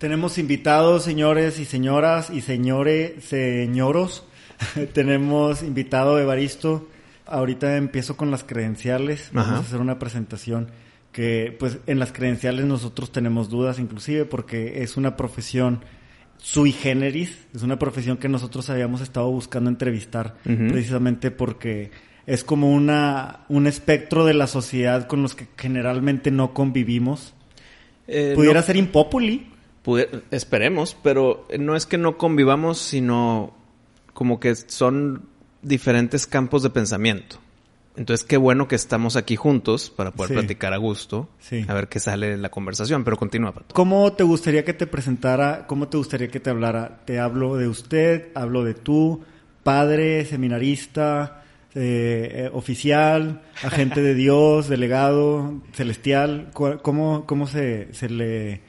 Tenemos invitados, señores y señoras y señores, señoros. Tenemos invitado Evaristo. Ahorita empiezo con las credenciales. Vamos Ajá. a hacer una presentación que, pues, en las credenciales nosotros tenemos dudas, inclusive porque es una profesión sui generis. Es una profesión que nosotros habíamos estado buscando entrevistar, precisamente porque es como una un espectro de la sociedad con los que generalmente no convivimos. Eh, Pudiera no- ser impopuli. Pude- esperemos, pero no es que no convivamos, sino como que son diferentes campos de pensamiento. Entonces, qué bueno que estamos aquí juntos para poder Sí. platicar a gusto, Sí. a ver qué sale de la conversación, pero continúa. Pato. ¿Cómo te gustaría que te presentara? ¿Cómo te gustaría que te hablara? Te hablo de usted, hablo de tú, padre, seminarista, eh, eh, oficial, agente de Dios, delegado, celestial. ¿Cu- ¿Cómo, cómo se, se le,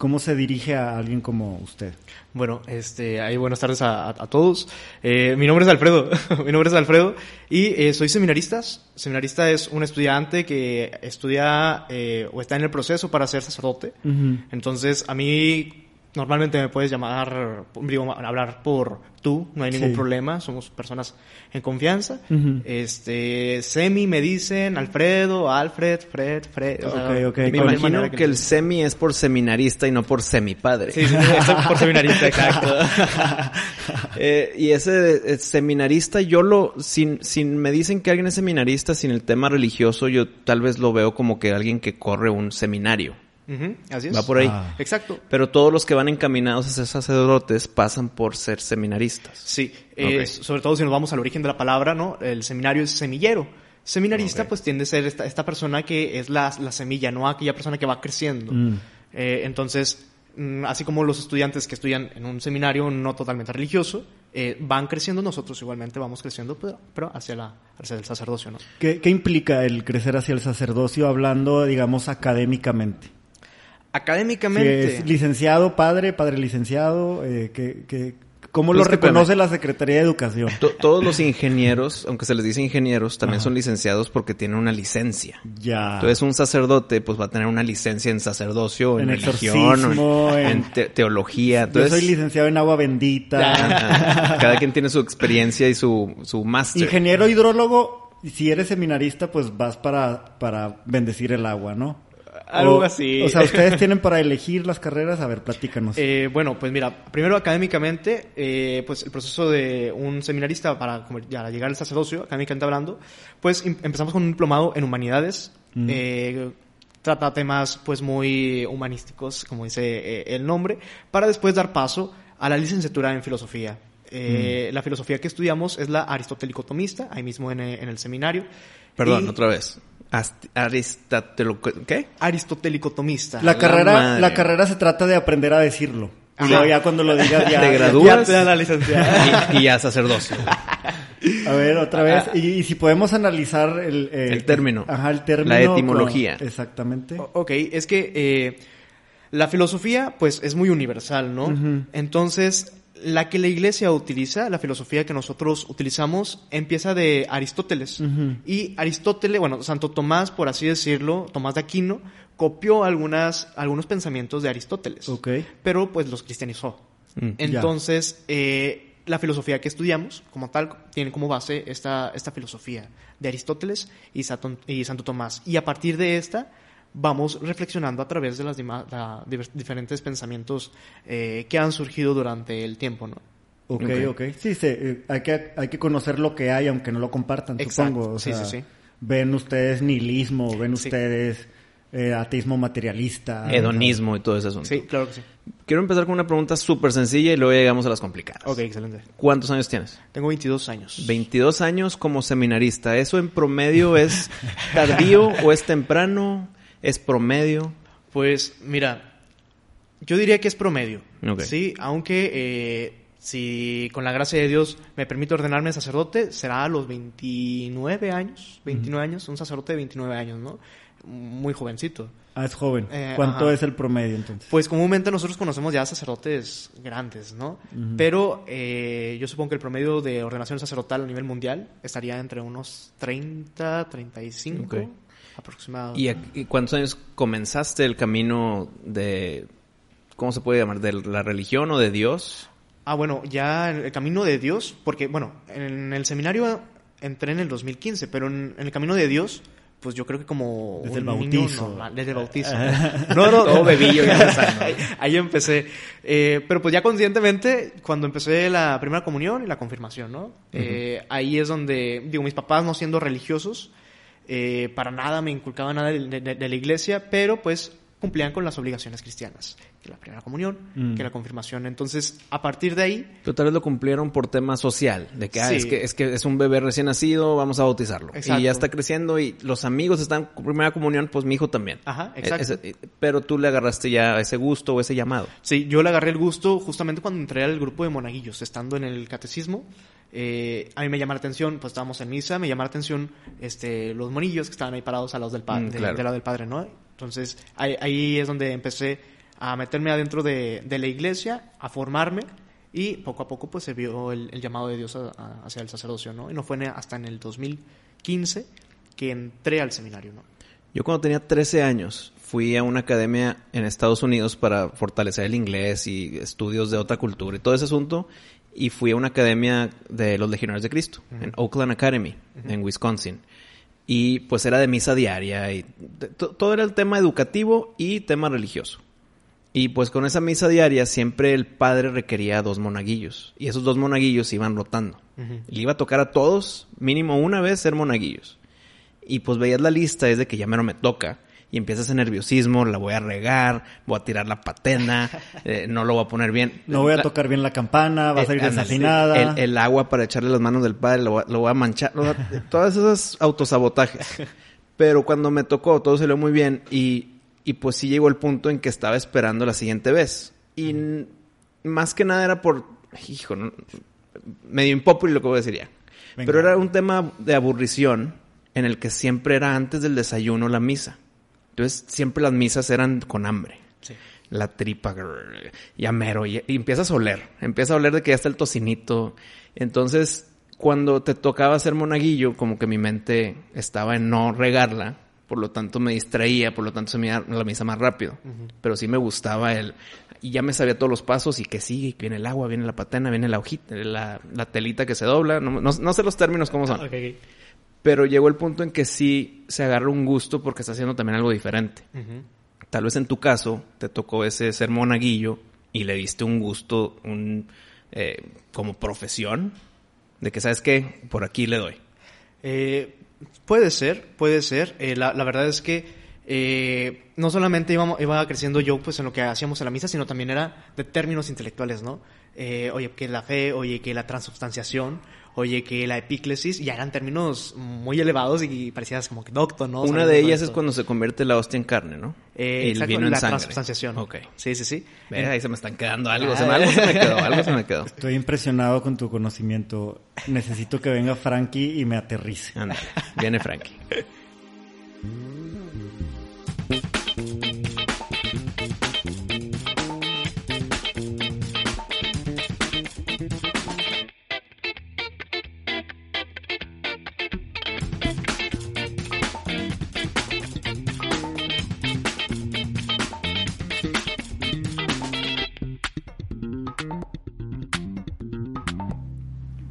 cómo se dirige a alguien como usted? Bueno, este, ahí buenas tardes a, a- a todos. Eh, mi nombre es Alfredo, mi nombre es Alfredo y eh, soy seminarista. Seminarista es un estudiante que estudia eh, o está en el proceso para ser sacerdote. Entonces, a mí normalmente me puedes llamar, digo, hablar por tú, no hay ningún Sí. problema, somos personas en confianza. Este, Semi me dicen, Alfredo, Alfred, Fred, Fred. o sea, Ok, ok. Me imagino que el semi es por seminarista y no por semipadre. Sí, sí, sí, por seminarista, exacto. Eh, y ese eh, seminarista, yo lo, sin, sin me dicen que alguien es seminarista, sin el tema religioso, yo tal vez lo veo como que alguien que corre un seminario. Así es. Va por ahí. Ah. Exacto. Pero todos los que van encaminados a ser sacerdotes pasan por ser seminaristas. Sí, eh, sobre todo si nos vamos al origen de la palabra, ¿no? El seminario es semillero. Seminarista, pues tiende a ser esta, esta persona que es la, la semilla, no aquella persona que va creciendo. Mm. Eh, entonces, mm, así como los estudiantes que estudian en un seminario no totalmente religioso, eh, van creciendo, nosotros igualmente vamos creciendo, pero, pero hacia, la, hacia el sacerdocio, ¿no? ¿Qué, qué implica el crecer hacia el sacerdocio hablando, digamos, académicamente? Si Académicamente. es licenciado, padre, padre licenciado, eh, que, que- ¿cómo Pues lo reconoce la Secretaría de Educación? To- todos los ingenieros, aunque se les dice ingenieros, también Ajá. son licenciados porque tienen una licencia. Ya. Entonces un sacerdote pues va a tener una licencia en sacerdocio, en, En religión, o en, en- en te- teología. Yo Entonces, soy licenciado en agua bendita. Cada quien tiene su experiencia y su, su máster. Ingeniero hidrólogo, y si eres seminarista, pues vas para, para bendecir el agua, ¿no? Algo O- así. O sea, ustedes tienen para elegir las carreras. A ver, platícanos. Eh, bueno, pues mira, primero académicamente, eh, pues el proceso de un seminarista para ya llegar al sacerdocio, académicamente hablando, pues em- empezamos con un diplomado en humanidades. Mm. eh, trata temas pues muy humanísticos, como dice eh, el nombre, para después dar paso a la licenciatura en filosofía. Eh, La filosofía que estudiamos es la aristotélico-tomista, ahí mismo en, eh, en el seminario. Perdón, Y- otra vez. ¿Qué? Aristotélico-tomista. la, carrera, madre. la carrera se trata de aprender a decirlo. Y Ajá. luego ya cuando lo digas ya... Te ya- gradúas. Ya te dan la licencia. y, y ya sacerdocio. A ver, otra vez. Y, y si podemos analizar el... eh, El término. Ajá, el término. La etimología. con- exactamente. O- Ok, es que eh, la filosofía, pues, es muy universal, ¿no? Entonces, la que la iglesia utiliza, la filosofía que nosotros utilizamos, empieza de Aristóteles. Y Aristóteles, bueno, Santo Tomás, por así decirlo, Tomás de Aquino, copió algunas, algunos pensamientos de Aristóteles. Pero, pues, los cristianizó. Mm. Entonces, eh, la filosofía que estudiamos, como tal, tiene como base esta, esta filosofía de Aristóteles y, Sato- y Santo Tomás. Y a partir de esta, vamos reflexionando a través de los diferentes pensamientos eh, que han surgido durante el tiempo, ¿no? Ok, Ok. ok. Sí, sí, eh, hay, que, hay que conocer lo que hay, aunque no lo compartan, Exacto. supongo. O Sí, sea, sí, sí. Ven ustedes nihilismo, ven Sí. ustedes eh, ateísmo materialista. Hedonismo y todo ese asunto. Sí, claro que sí. Quiero empezar con una pregunta súper sencilla y luego llegamos a las complicadas. Ok, excelente. ¿Cuántos años tienes? Tengo 22 años. 22 años como seminarista. ¿Eso en promedio es tardío o es temprano? ¿Es promedio? Pues mira, Yo diría que es promedio. Ok. Sí, aunque eh, si con la gracia de Dios me permite ordenarme sacerdote, será a los 29 años. 29 años, un sacerdote de 29 años, ¿no? Muy jovencito. Ah, es joven. Eh, ¿Cuánto ajá. es el promedio entonces? Pues comúnmente nosotros conocemos ya sacerdotes grandes, ¿no? Pero eh, yo supongo que el promedio de ordenación sacerdotal a nivel mundial estaría entre unos 30, 35 Ok. Aproximadamente. ¿Y, a- y cuántos años comenzaste el camino de, ¿cómo se puede llamar? ¿De la religión o de Dios? Ah, bueno, ya el camino de Dios, porque, bueno, en el seminario entré en el 2015, pero en, en el camino de Dios, pues yo creo que como Desde un el niño bautizo. normal, desde el bautizo. No, no, Todo bebillo ya ahí empecé. Eh, pero pues ya conscientemente, cuando empecé la primera comunión y la confirmación, ¿no? Eh, ahí es donde, digo, mis papás no siendo religiosos, eh, para nada me inculcaban nada de, de- de la iglesia, pero pues cumplían con las obligaciones cristianas, que la primera comunión, Mm. que la confirmación. Entonces, a partir de ahí, Pero tal vez lo cumplieron por tema social, de que, ah, Sí. es que es que es un bebé recién nacido, vamos a bautizarlo. Exacto. Y ya está creciendo y los amigos están con primera comunión, pues mi hijo también. Ajá, Eh, exacto. ese- pero tú le agarraste ya ese gusto o ese llamado. Sí, yo le agarré el gusto justamente cuando entré al grupo de monaguillos, estando en el catecismo. Eh, a mí me llama la atención, pues estábamos en misa, me llama la atención este, los monillos que estaban ahí parados al lado del, pa- Mm, de- claro. del lado del padre, ¿no? Entonces ahí, ahí es donde empecé a meterme adentro de, de la iglesia, a formarme y poco a poco pues se vio el, el llamado de Dios a- a- hacia el sacerdocio, ¿no? Y no fue hasta en el 2015 que entré al seminario, ¿no? Yo cuando tenía 13 años fui a una academia en Estados Unidos para fortalecer el inglés y estudios de otra cultura y todo ese asunto. Y fui a una academia de los Legionarios de Cristo, en Oakland Academy, en Wisconsin. Y pues era de misa diaria y todo era el tema educativo y tema religioso. Y pues con esa misa diaria siempre el padre requería dos monaguillos. Y esos dos monaguillos iban rotando. Le iba a tocar a todos, mínimo una vez, ser monaguillos. Y pues veías la lista, es de que ya mero me toca. Y empiezas ese nerviosismo, la voy a regar, voy a tirar la patena, eh, no lo voy a poner bien. No voy a La- tocar bien la campana, va a salir eh, desafinada. El, el agua para echarle las manos del padre, lo, voy a- lo voy a manchar. todas esas autosabotajes. Pero cuando me tocó, todo salió muy bien. Y, y pues sí llegó el punto en que estaba esperando la siguiente vez. Y más que nada era por, hijo, no- medio impopuli lo que voy a decir ya. Venga. Pero era un tema de aburrición en el que siempre era antes del desayuno la misa. Entonces siempre las misas eran con hambre Sí. la tripa, grrr, ya mero, y, y empiezas a oler, empieza a oler de que ya está el tocinito. Entonces, cuando te tocaba ser monaguillo, como que mi mente estaba en no regarla, por lo tanto me distraía, por lo tanto se me iba la misa más rápido. Pero sí me gustaba el... Y ya me sabía todos los pasos y que sí, que viene el agua, viene la patena, viene la hojita, la, la telita que se dobla. No, no- no sé los términos cómo son. Pero llegó el punto en que sí se agarra un gusto porque está haciendo también algo diferente. Tal vez en tu caso te tocó ese ser monaguillo y le diste un gusto, un eh, como profesión, de que sabes qué, por aquí le doy. Eh, puede ser, puede ser. Eh, la, verdad es que eh, no solamente iba creciendo yo pues en lo que hacíamos en la misa, sino también era de términos intelectuales, ¿no? Eh, oye, que la fe, oye, que la transubstanciación, oye, que la epíclesis, ya eran términos muy elevados y parecías como que docto, ¿no? Una de ellas es cuando se convierte la hostia en carne, ¿no? Eh, Y exacto, la transubstanciación. Ok. Sí, sí, sí. Ve, Ahí se me están quedando algo, se me, algo se me quedó, algo se me quedó. Estoy impresionado con tu conocimiento. Necesito que venga Frankie y me aterrice. Ándale, viene Frankie.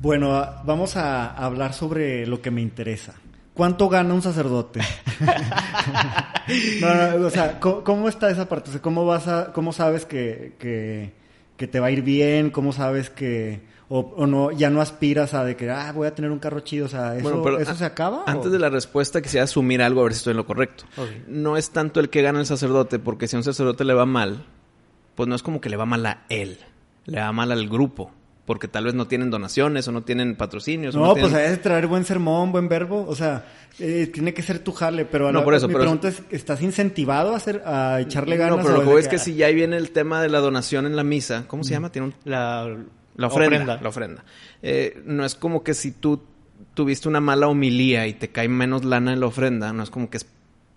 Bueno, a- vamos a hablar sobre lo que me interesa. ¿Cuánto gana un sacerdote? no, no, o sea, ¿cómo, cómo está esa parte? O sea, ¿cómo vas a, cómo sabes que, que, que te va a ir bien? ¿Cómo sabes que, o, o no, ya no aspiras a de que, ah, voy a tener un carro chido? O sea, ¿eso, Bueno, pero ¿eso a- se acaba? Antes o? de la respuesta quisiera asumir algo a ver si estoy en lo correcto. No es tanto el que gana el sacerdote, porque si a un sacerdote le va mal, pues no es como que le va mal a él, le va mal al grupo. Porque tal vez no tienen donaciones o no tienen patrocinios. o No, pues tienen- hay que traer buen sermón, buen verbo. O sea, eh, tiene que ser tu jale. Pero a No, la- por eso, mi pero- pregunta es, ¿estás incentivado a, hacer, a echarle ganas? No, pero lo que es que si ya ahí viene el tema de la donación en la misa, ¿cómo se llama? Tiene un La, La ofrenda. La ofrenda. Eh, no es como que si tú tuviste una mala homilía y te cae menos lana en la ofrenda, no es como que es,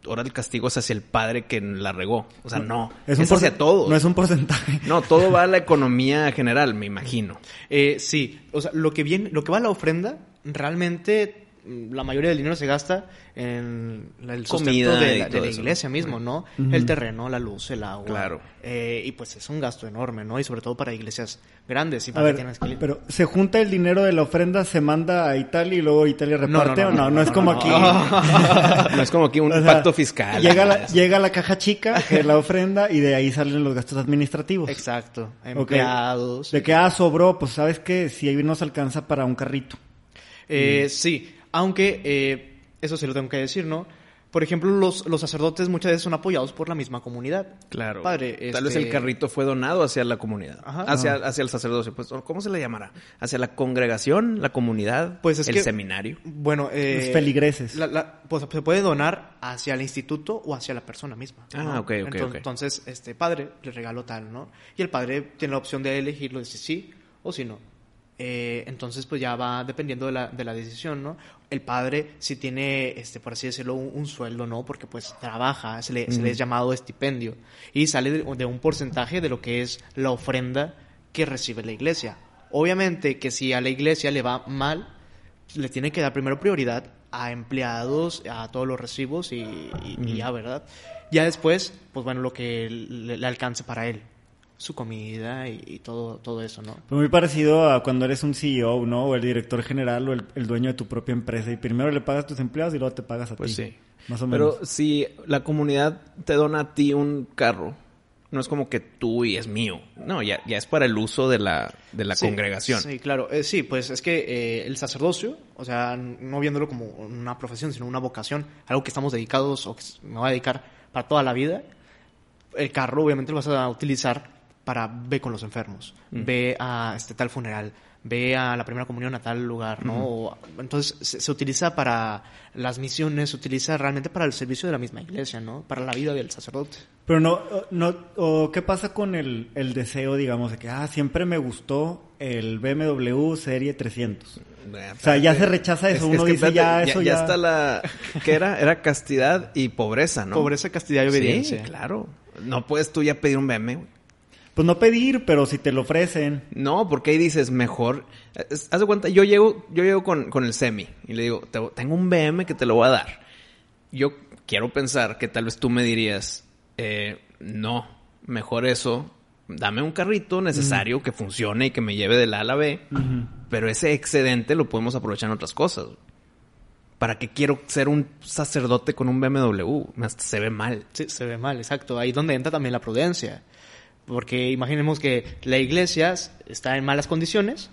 ahora el castigo es hacia el padre que la regó. O sea, no. Es, un hacia porce- todos. No es un porcentaje. No, todo va a la economía general, me imagino. Eh, sí, o sea, lo que viene, lo que va a la ofrenda, realmente la mayoría del dinero se gasta en el sustento Comida de la, de iglesia ¿no? mismo, ¿no? El terreno, la luz, el agua. Claro. Eh, y pues es un gasto enorme, ¿no? Y sobre todo para iglesias grandes y A para ver, que tienes que... pero ¿se junta el dinero de la ofrenda, se manda a Italia y luego Italia No, no, reparte no, o no? no, No, es no, como no. aquí. No es como que un O sea, pacto fiscal. Llega la, llega la caja chica, que es la ofrenda, y de ahí salen los gastos administrativos. Exacto. Empleados. De que, ah, sobró, pues sabes que si ahí nos alcanza para un carrito. Eh, Sí, aunque eh, eso sí lo tengo que decir, ¿no? Por ejemplo, los, los sacerdotes muchas veces son apoyados por la misma comunidad. Claro. Padre, Tal vez este- el carrito fue donado hacia la comunidad. Ajá. hacia, hacia el sacerdocio. Pues, ¿cómo se le llamará? ¿Hacia la congregación, la comunidad, Pues es el que- seminario? Bueno, eh, Los feligreses. la- la- pues se puede donar hacia el instituto o hacia la persona misma. Ah, ¿no? ok, ok, entonces, ok. entonces, este padre le regalo tal, ¿no? Y el padre tiene la opción de elegirlo de si sí o si no. Eh, entonces, pues ya va dependiendo de la, de la decisión, ¿no? El padre si tiene, este, por así decirlo, un, un sueldo, ¿no? Porque pues trabaja, se le, se le es llamado estipendio y sale de, de un porcentaje de lo que es la ofrenda que recibe la iglesia. Obviamente que si a la iglesia le va mal, le tiene que dar primero prioridad a empleados, a todos los recibos y, y- y ya, ¿verdad? Ya después, pues bueno, lo que le, le alcance para él, su comida y, y todo, todo eso, ¿no? Pues muy parecido a cuando eres un CEO, ¿no? O el director general o el, el dueño de tu propia empresa. Y primero le pagas a tus empleados y luego te pagas a Pues ti. sí. Más o menos. Pero si la comunidad te dona a ti un carro, no es como que tú y es mío. No, ya, ya es para el uso de la, de la Sí, congregación. Sí, claro. Eh, sí, pues es que eh, el sacerdocio, o sea, no viéndolo como una profesión, sino una vocación, algo que estamos dedicados o que me voy a dedicar para toda la vida, el carro obviamente lo vas a utilizar para ve con los enfermos, Mm. ve a este tal funeral, ve a la primera comunión a tal lugar, ¿no? O- entonces se, se utiliza para las misiones, se utiliza realmente para el servicio de la misma iglesia, ¿no? Para la vida del sacerdote. Pero no, no o ¿qué pasa con el, el deseo, digamos, de que, ah, siempre me gustó el BMW Serie 300? O sea, ya se rechaza eso. Uno que, dice, espérate, ya, eso ya ya... está la... ¿Qué era? Era castidad y pobreza, ¿no? Pobreza, castidad y obediencia. Sí, claro. No puedes tú ya pedir un BMW. Pues no pedir, pero si te lo ofrecen. No, porque ahí dices mejor. Haz de cuenta, yo llego, yo llego con, con el semi y le digo, "Te- tengo un BM que te lo voy a dar. Yo quiero pensar que tal vez tú me dirías, eh, no, mejor eso, dame un carrito necesario que funcione y que me lleve del A a la B, pero ese excedente lo podemos aprovechar en otras cosas. ¿Para qué quiero ser un sacerdote con un BMW? Se ve mal. Sí, se ve mal, exacto. Ahí donde entra también la prudencia. Porque imaginemos que la iglesia está en malas condiciones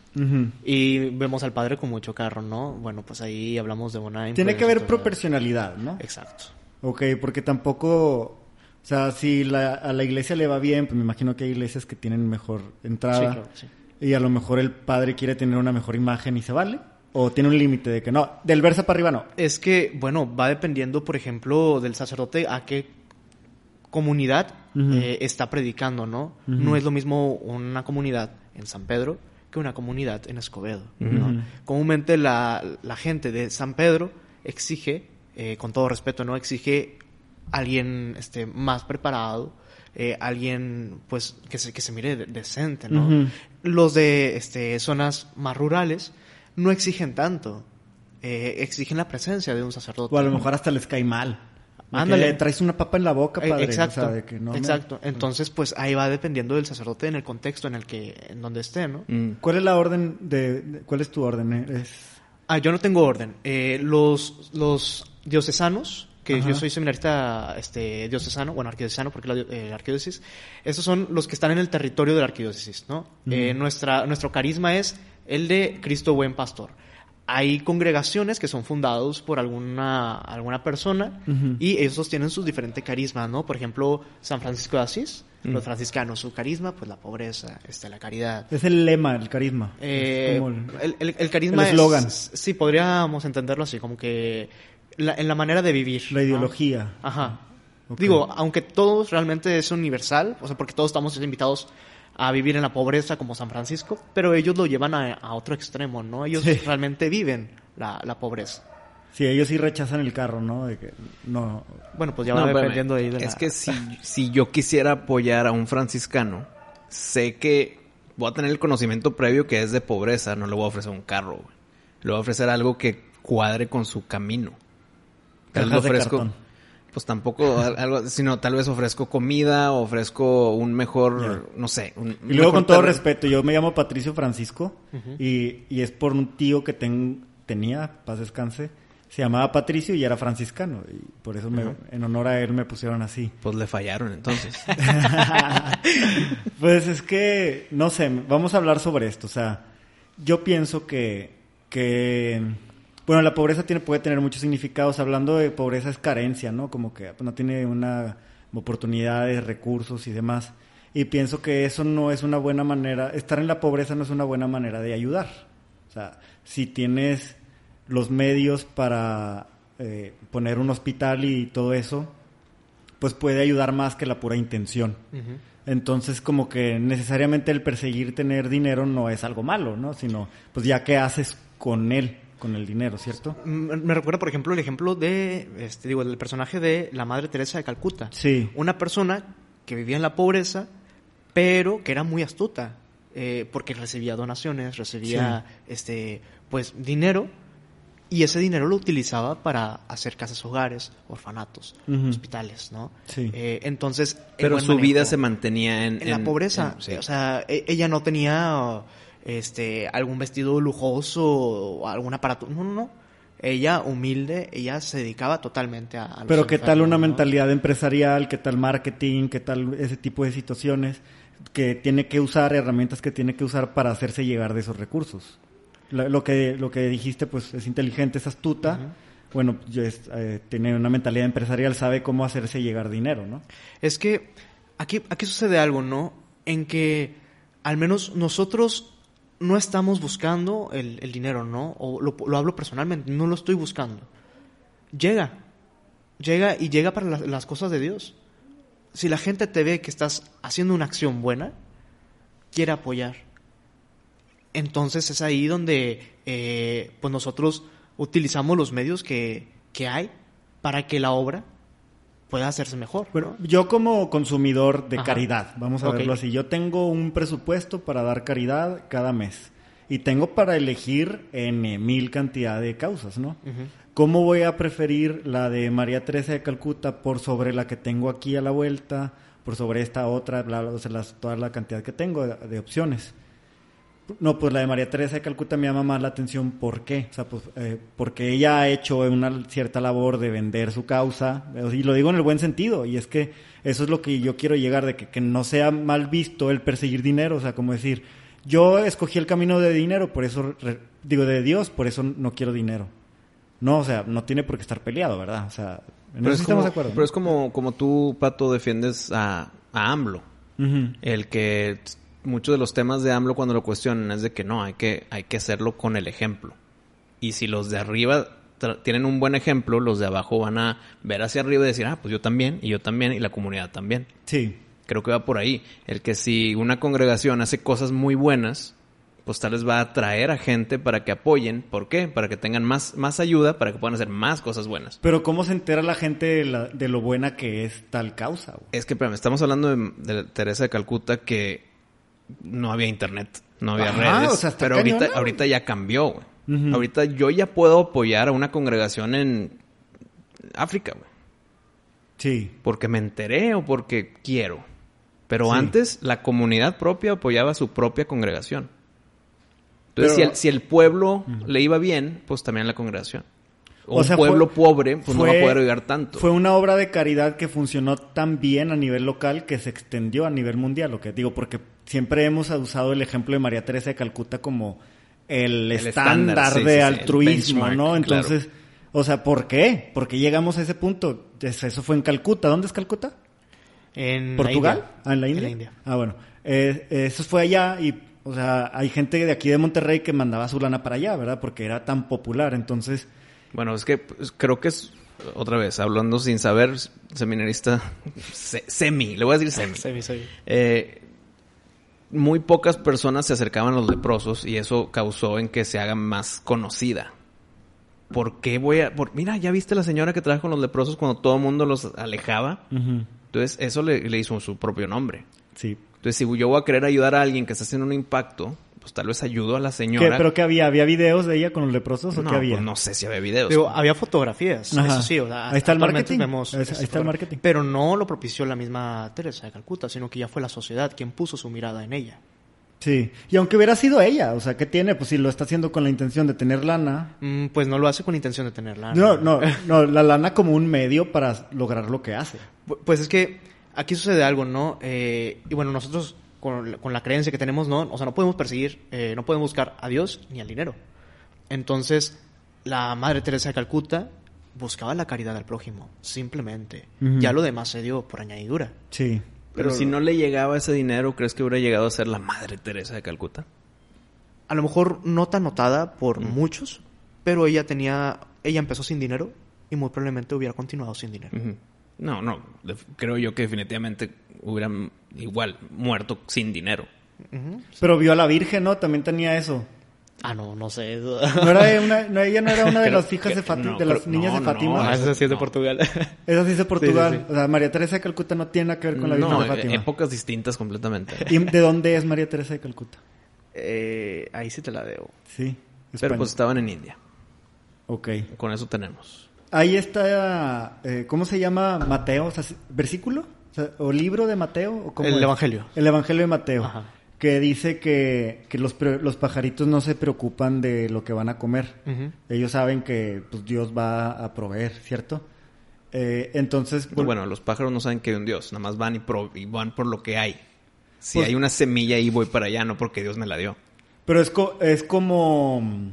y vemos al padre con mucho carro, ¿no? Bueno, pues ahí hablamos de una... Tiene que haber proporcionalidad, ¿no? Exacto. Ok, porque tampoco... O sea, si la- a la iglesia le va bien, pues me imagino que hay iglesias que tienen mejor entrada. Sí, claro, sí. Y a lo mejor el padre quiere tener una mejor imagen y se vale. O tiene un límite de que no, del versa para arriba no. Es que, bueno, va dependiendo, por ejemplo, del sacerdote a qué comunidad eh, está predicando, ¿no? No es lo mismo una comunidad en San Pedro que una comunidad en Escobedo. Comúnmente la, la gente de San Pedro exige, eh, con todo respeto, ¿no? Exige alguien este, más preparado, eh, alguien pues que se, que se mire de- decente, ¿no? Los de este, zonas más rurales no exigen tanto, eh, exigen la presencia de un sacerdote. O a lo mejor hasta les cae mal. Ándale. traes una papa en la boca, Eh, padre. exacto, O sea, de que no me- exacto. Entonces, pues ahí va dependiendo del sacerdote en el contexto en el que, en donde esté, ¿no? Mm. ¿Cuál es la orden de, de- cuál es tu orden? Eres- Ah, yo no tengo orden. Eh, los, los diocesanos, que Ajá. yo soy seminarista este, diocesano, bueno, arquidiocesano, porque la, eh, la arquidiócesis, esos son los que están en el territorio de la arquidiócesis, ¿no? Eh, nuestra, nuestro carisma es el de Cristo Buen Pastor. Hay congregaciones que son fundados por alguna, alguna persona y esos tienen sus diferentes carismas, ¿no? Por ejemplo, San Francisco de Asís, los franciscanos, su carisma, pues la pobreza, este, la caridad. Es el lema, el carisma. Eh, Es el- el, el- el carisma el es- eslogan. Sí, podríamos entenderlo así, como que la- en la manera de vivir. la ¿no? ideología. Ajá. Digo, aunque todos realmente es universal, o sea, porque todos estamos invitados a vivir en la pobreza como San Francisco, pero ellos lo llevan a, a otro extremo, ¿no? Ellos Sí. realmente viven la, la pobreza. Sí, ellos sí rechazan el carro, ¿no? De que no. Bueno, pues ya va dependiendo ahí de la... Es que si, si yo quisiera apoyar a un franciscano, sé que voy a tener el conocimiento previo que es de pobreza, no le voy a ofrecer un carro, güey. Le voy a ofrecer algo que cuadre con su camino. Cajas le de ofrezco, cartón. Pues tampoco al- algo, sino tal vez ofrezco comida, ofrezco un mejor, no sé. un- Y luego, con todo respeto, yo me llamo Patricio Francisco y, y es por un tío que ten- tenía, paz descanse, se llamaba Patricio y era franciscano. Y por eso, me- en honor a él, me pusieron así. Pues le fallaron entonces. Pues es que, no sé, vamos a hablar sobre esto. O sea, yo pienso que, que bueno, la pobreza tiene, puede tener muchos significados. Hablando de pobreza es carencia, ¿no? Como que no tiene una oportunidades, recursos y demás. Y pienso que eso no es una buena manera, estar en la pobreza no es una buena manera de ayudar. O sea, si tienes los medios para eh, poner un hospital y todo eso, pues puede ayudar más que la pura intención. Entonces, como que necesariamente el perseguir tener dinero no es algo malo, ¿no? Sino, pues ya qué haces con él, con el dinero, ¿cierto? Mm, Me recuerda, por ejemplo, el ejemplo de, este, digo, del personaje de la Madre Teresa de Calcuta. Sí. Una persona que vivía en la pobreza, pero que era muy astuta, eh, porque recibía donaciones, recibía, este, pues, dinero, y ese dinero lo utilizaba para hacer casas hogares, orfanatos, hospitales, ¿no? Sí. Eh, entonces, Pero su vida se mantenía en... en la pobreza. en- sí. O sea, e- ella no tenía este algún vestido lujoso o algún aparato. No, no, no. Ella, humilde, ella se dedicaba totalmente a, a Pero qué tal una ¿no? mentalidad empresarial, qué tal marketing, qué tal ese tipo de situaciones que tiene que usar, herramientas que tiene que usar para hacerse llegar de esos recursos. Lo, lo que, lo que dijiste, pues es inteligente, es astuta. Bueno, yo es- eh, tiene una mentalidad empresarial, sabe cómo hacerse llegar dinero, ¿no? Es que aquí, aquí sucede algo, ¿no? En que al menos nosotros no estamos buscando el, el dinero, ¿no? O lo, lo hablo personalmente, no lo estoy buscando. Llega, llega y llega para las, cosas de Dios. Si la gente te ve que estás haciendo una acción buena, quiere apoyar. Entonces es ahí donde eh, pues nosotros utilizamos los medios que, que hay para que la obra pueda hacerse mejor. Bueno, yo como consumidor de Ajá. caridad, vamos a verlo así, yo tengo un presupuesto para dar caridad cada mes y tengo para elegir en mil cantidad de causas, ¿no? ¿Cómo voy a preferir la de María Teresa de Calcuta por sobre la que tengo aquí a la vuelta, por sobre esta otra, bla, bla, o sea, las- toda la cantidad que tengo de, de opciones? No, pues la de María Teresa de Calcuta me llama más la atención. ¿Por qué? O sea, pues eh, porque ella ha hecho una cierta labor de vender su causa. eh, Y lo digo en el buen sentido. Y es que eso es lo que yo quiero llegar, de que, que no sea mal visto el perseguir dinero. O sea, como decir, yo escogí el camino de dinero, por eso, re- digo, de Dios, por eso no quiero dinero. No, o sea, no tiene por qué estar peleado, ¿verdad? O sea, en Pero eso es, sí como, estamos de acuerdo. pero es como, como tú, Pato, defiendes a, a AMLO. El que muchos de los temas de AMLO cuando lo cuestionan es de que no, hay que, hay que hacerlo con el ejemplo. Y si los de arriba tienen un buen ejemplo, los de abajo van a ver hacia arriba y decir, ah, pues yo también, y yo también, y la comunidad también. Sí. Creo que va por ahí. El que si una congregación hace cosas muy buenas, pues tal vez va a atraer a gente para que apoyen. ¿Por qué? Para que tengan más, más ayuda, para que puedan hacer más cosas buenas. Pero ¿cómo se entera la gente de, la- de lo buena que es tal causa? güey? Es que, espérame, estamos hablando de, de Teresa de Calcuta que no había internet, no había Ajá, redes. o sea, pero ahorita, ahorita ya cambió, güey. Ahorita yo ya puedo apoyar a una congregación en África, güey. Sí. Porque me enteré o porque quiero. Pero Sí. antes la comunidad propia apoyaba a su propia congregación. Entonces, Pero- si, el, si el pueblo le iba bien, pues también la congregación. O, O un sea, pueblo fue- pobre, pues no va a poder ayudar tanto. Fue una obra de caridad que funcionó tan bien a nivel local que se extendió a nivel mundial. Lo que digo, porque siempre hemos usado el ejemplo de María Teresa de Calcuta como el, El estándar, estándar, sí, de sí, altruismo, ¿no? claro. Entonces, o sea, ¿por qué? ¿Por qué llegamos a ese punto? Es- Eso fue en Calcuta. ¿Dónde es Calcuta? En la ¿Portugal? India. Ah, ¿en la India? En la India. Ah, bueno. Eh, eso fue allá y, o sea, hay gente de aquí de Monterrey que mandaba su lana para allá, ¿verdad? Porque era tan popular. Entonces, Bueno, es que pues, creo que es, otra vez, hablando sin saber, seminarista, se- semi, le voy a decir semi. Sí. Eh, muy pocas personas se acercaban a los leprosos y eso causó en que se haga más conocida. ¿Por qué voy a...? por- mira, ¿ya viste la señora que trabaja con los leprosos cuando todo el mundo los alejaba? Entonces, eso le, le hizo su propio nombre. sí. Entonces, si yo voy a querer ayudar a alguien que está haciendo un impacto, pues tal vez ayudo a la ¿Qué, señora. ¿Pero qué había? ¿Había videos de ella con los leprosos o no, qué había? pues no sé si había videos. Digo, había fotografías, Ajá. eso sí. o sea, Ahí está el marketing. vemos Ahí- está el marketing. Pero no lo propició la misma Teresa de Calcuta, sino que ya fue la sociedad quien puso su mirada en ella. Sí. Y aunque hubiera sido ella, o sea, ¿qué tiene? Pues si lo está haciendo con la intención de tener lana. Mm, pues no lo hace con intención de tenerla. No, no, no, la lana como un medio para lograr lo que hace. Pu- Pues es que aquí sucede algo, ¿no? Eh, y bueno, nosotros con, la- con la creencia que tenemos, ¿no? O sea, no podemos perseguir, eh, no podemos buscar a Dios ni al dinero. Entonces, la Madre Teresa de Calcuta buscaba la caridad al prójimo, simplemente. Ya lo demás se dio por añadidura. Sí. Pero si no le llegaba ese dinero, ¿crees que hubiera llegado a ser la Madre Teresa de Calcuta? A lo mejor no tan notada por muchos, pero ella tenía, ella empezó sin dinero y muy probablemente hubiera continuado sin dinero. No, no. Creo yo que definitivamente hubieran igual muerto sin dinero. Pero vio a la Virgen, ¿no? También tenía eso. Ah, no, no sé. No era una, no, ella no era una de Creo las hijas de Fátima, no, de las niñas no, de no, Fátima. Ah, esa sí es de No. Portugal. Esa sí es de Portugal. Sí, sí, sí. O sea, María Teresa de Calcuta no tiene nada que ver con la Virgen no, de Fátima. épocas distintas completamente. ¿Y de dónde es María Teresa de Calcuta? Eh, ahí sí te la debo. Sí. Pero pues estaban en India. Ok. Con eso tenemos. Ahí está, eh, ¿cómo se llama Mateo? O sea, ¿Versículo? O, sea, ¿o libro de Mateo? ¿O cómo El es? Evangelio. El Evangelio de Mateo. Ajá. Que dice que, que los, pre- los pajaritos no se preocupan de lo que van a comer. Ellos saben que pues, Dios va a proveer, ¿cierto? Eh, entonces, Pues bueno, los pájaros no saben que hay un Dios, nada más van y, pro- y van por lo que hay. Si Pues- hay una semilla ahí voy para allá, no porque Dios me la dio. pero es, co- es como...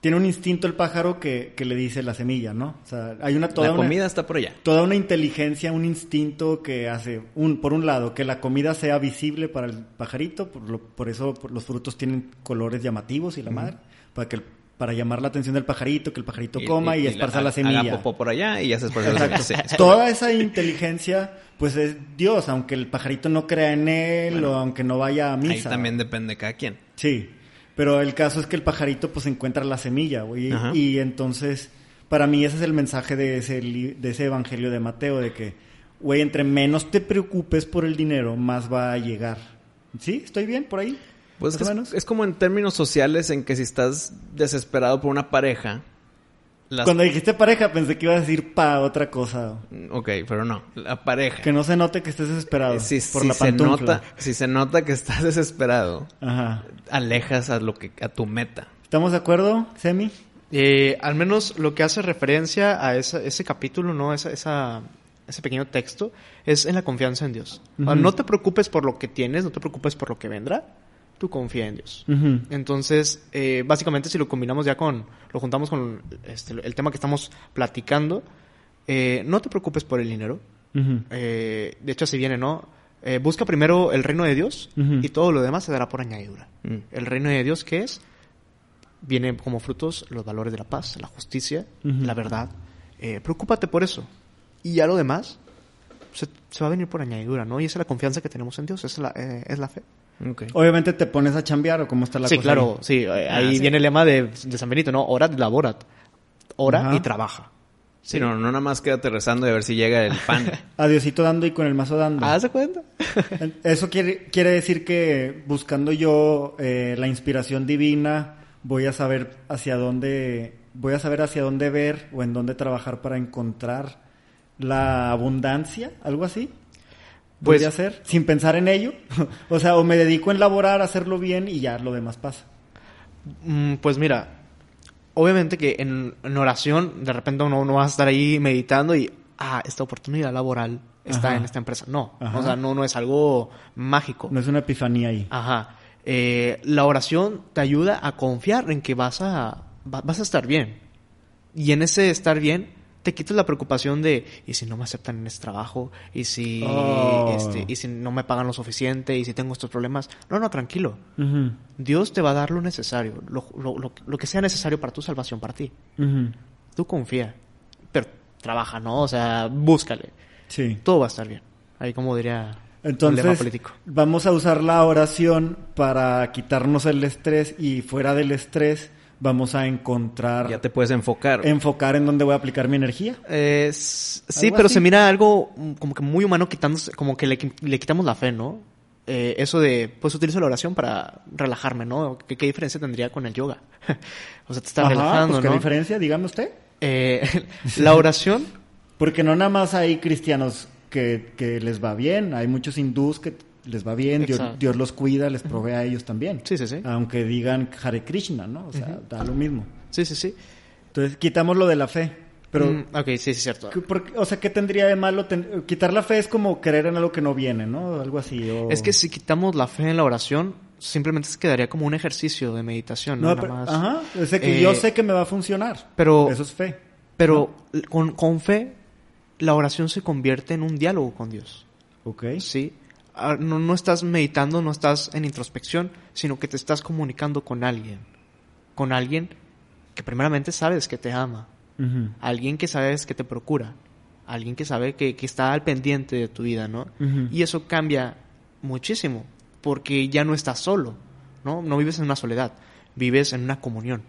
Tiene un instinto el pájaro que, que le dice la semilla, ¿no? O sea, hay una toda la una- comida está por allá. toda una inteligencia, un instinto que hace, un, por un lado, que la comida sea visible para el pajarito, por, lo- por eso por- los frutos tienen colores llamativos y la madre, para que el- para llamar la atención del pajarito, que el pajarito coma y, esparza la, haga semilla. popó por allá y ya se esparce la semilla. Sí, Toda esa inteligencia, pues es Dios, aunque el pajarito no crea en él o aunque no vaya a misa. Ahí también depende de cada quien. Sí, pero el caso es que el pajarito pues encuentra la semilla, güey. Ajá. Y entonces, para mí ese es el mensaje de ese, li- de ese evangelio de Mateo, de que, güey, entre menos te preocupes por el dinero, más va a llegar. ¿Sí? ¿Estoy bien por ahí? Pues es, menos. es como en términos sociales en que si estás desesperado por una pareja, las... Cuando dijiste pareja pensé que ibas a decir pa otra cosa. Ok, pero no, la pareja. Que no se note que estés desesperado Eh, si, por si la se pantufla. nota, si se nota que estás desesperado, Ajá. alejas a lo que a tu meta. ¿Estamos de acuerdo, Semi? Eh, al menos lo que hace referencia a esa- ese capítulo, ¿no? Esa, esa- ese pequeño texto, es en la confianza en Dios. O sea, Ujú. no te preocupes por lo que tienes, no te preocupes por lo que vendrá, tú confía en Dios. Entonces, eh, básicamente si lo combinamos ya con, lo juntamos con este, el tema que estamos platicando, eh, no te preocupes por el dinero. Eh, de hecho, así viene, ¿no? Busca primero el reino de Dios y todo lo demás se dará por añadidura. Mm. El reino de Dios, ¿qué es? Viene como frutos los valores de la paz, la justicia, la verdad. Preocúpate por eso. Y ya lo demás se, se va a venir por añadidura, ¿no? Y esa es la confianza que tenemos en Dios, esa es la, eh, es la fe. Obviamente te pones a chambear o cómo está la sí, cosa. claro, ahí? sí. eh, Ah, ahí sí. viene el lema de, de San Benito, ¿no? Orat, laborat. Ora Ajá. y trabaja. Sí, no, no nada más quédate rezando y a ver si llega el pan. Adiosito dando y con el mazo dando. ¿Haz de cuenta? Eso quiere, quiere decir que buscando yo eh, la inspiración divina, voy a saber hacia dónde, voy a saber hacia dónde ver o en dónde trabajar para encontrar la abundancia, algo así. Pues- ¿Podría ser? Sin pensar en ello. o sea, o me dedico en laborar, a hacerlo bien y ya lo demás pasa. Mm, Pues mira, obviamente que en, en oración de repente uno, uno va a estar ahí meditando y, ah, esta oportunidad laboral está Ajá. en esta empresa. No, Ajá. o sea, no, no es algo mágico. No es una epifanía ahí. Ajá. Eh, la oración te ayuda a confiar en que vas a, va- vas a estar bien. Y en ese estar bien, te quitas la preocupación de, ¿y si no me aceptan en este trabajo? ¿Y si, Oh. este, ¿y si no me pagan lo suficiente? ¿Y si tengo estos problemas? No, no, tranquilo. Dios te va a dar lo necesario, lo, lo- lo- lo que sea necesario para tu salvación, para ti. ujú. Tú confía. Pero trabaja, ¿no? O sea, búscale. Sí. Todo va a estar bien. Ahí como diría Entonces, político. vamos a usar la oración para quitarnos el estrés y fuera del estrés vamos a encontrar, Ya te puedes enfocar. enfocar en dónde voy a aplicar mi energía. Eh, sí, pero así. se mira algo mm, como que muy humano quitándose, como que le, le quitamos la fe, ¿no? Eh, eso de, pues utilizo la oración para relajarme, ¿no? ¿Qué, qué diferencia tendría con el yoga? o sea, te está Ajá, relajando, pues, ¿qué ¿no? diferencia? Dígame usted. Eh, la oración, Porque no nada más hay cristianos que, que les va bien, hay muchos hindús que les va bien, Dios. Dios los cuida, les provee a ellos también. Sí, sí, sí. Aunque digan Hare Krishna, ¿no? O sea, da lo mismo. sí, sí, sí. Entonces, quitamos lo de la fe. Pero, Mm, ok, sí, sí, cierto. ¿qué- por qué- o sea, ¿qué tendría de malo? ten- quitar la fe es como creer en algo que no viene, ¿no? Algo así. o- Es que si quitamos la fe en la oración, simplemente se quedaría como un ejercicio de meditación, ¿no? No, Nada pero- más. ajá. O sea, que Eh, yo sé que me va a funcionar. pero- Eso es fe. Pero con, con fe, la oración se convierte en un diálogo con Dios. Ok. ¿sí? Ah, No, no estás meditando, no estás en introspección, sino que te estás comunicando con alguien. Con alguien que primeramente sabes que te ama. Alguien que sabes que te procura. Alguien que sabe que, que está al pendiente de tu vida, ¿no? Y eso cambia muchísimo, porque ya no estás solo, ¿no? No vives en una soledad, vives en una comunión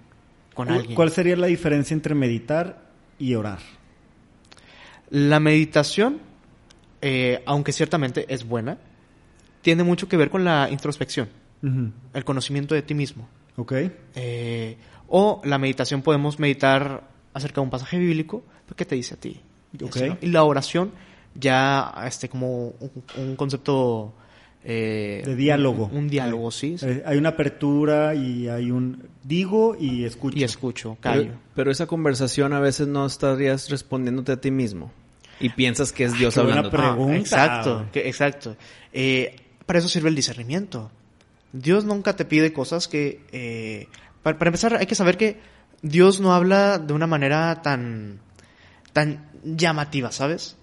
con ¿Cu- alguien. ¿Cuál sería la diferencia entre meditar y orar? La meditación, eh, aunque ciertamente es buena, tiene mucho que ver con la introspección, el conocimiento de ti mismo. Ok. Eh, o la meditación podemos meditar acerca de un pasaje bíblico que te dice a ti. Y Ok. así, ¿no? Y la oración ya este como un, un concepto eh, De diálogo. Un, un diálogo, sí. sí. Eh, hay una apertura y hay un digo y escucho. Y escucho, callo. Pero, pero esa conversación a veces no estarías respondiéndote a ti mismo. Y piensas que es Dios qué buena hablando. pregunta. Ah, exacto, que- exacto. Eh, para eso sirve el discernimiento. Dios nunca te pide cosas que... eh, para, empezar, hay que saber que Dios no habla de una manera tan, tan llamativa, ¿sabes?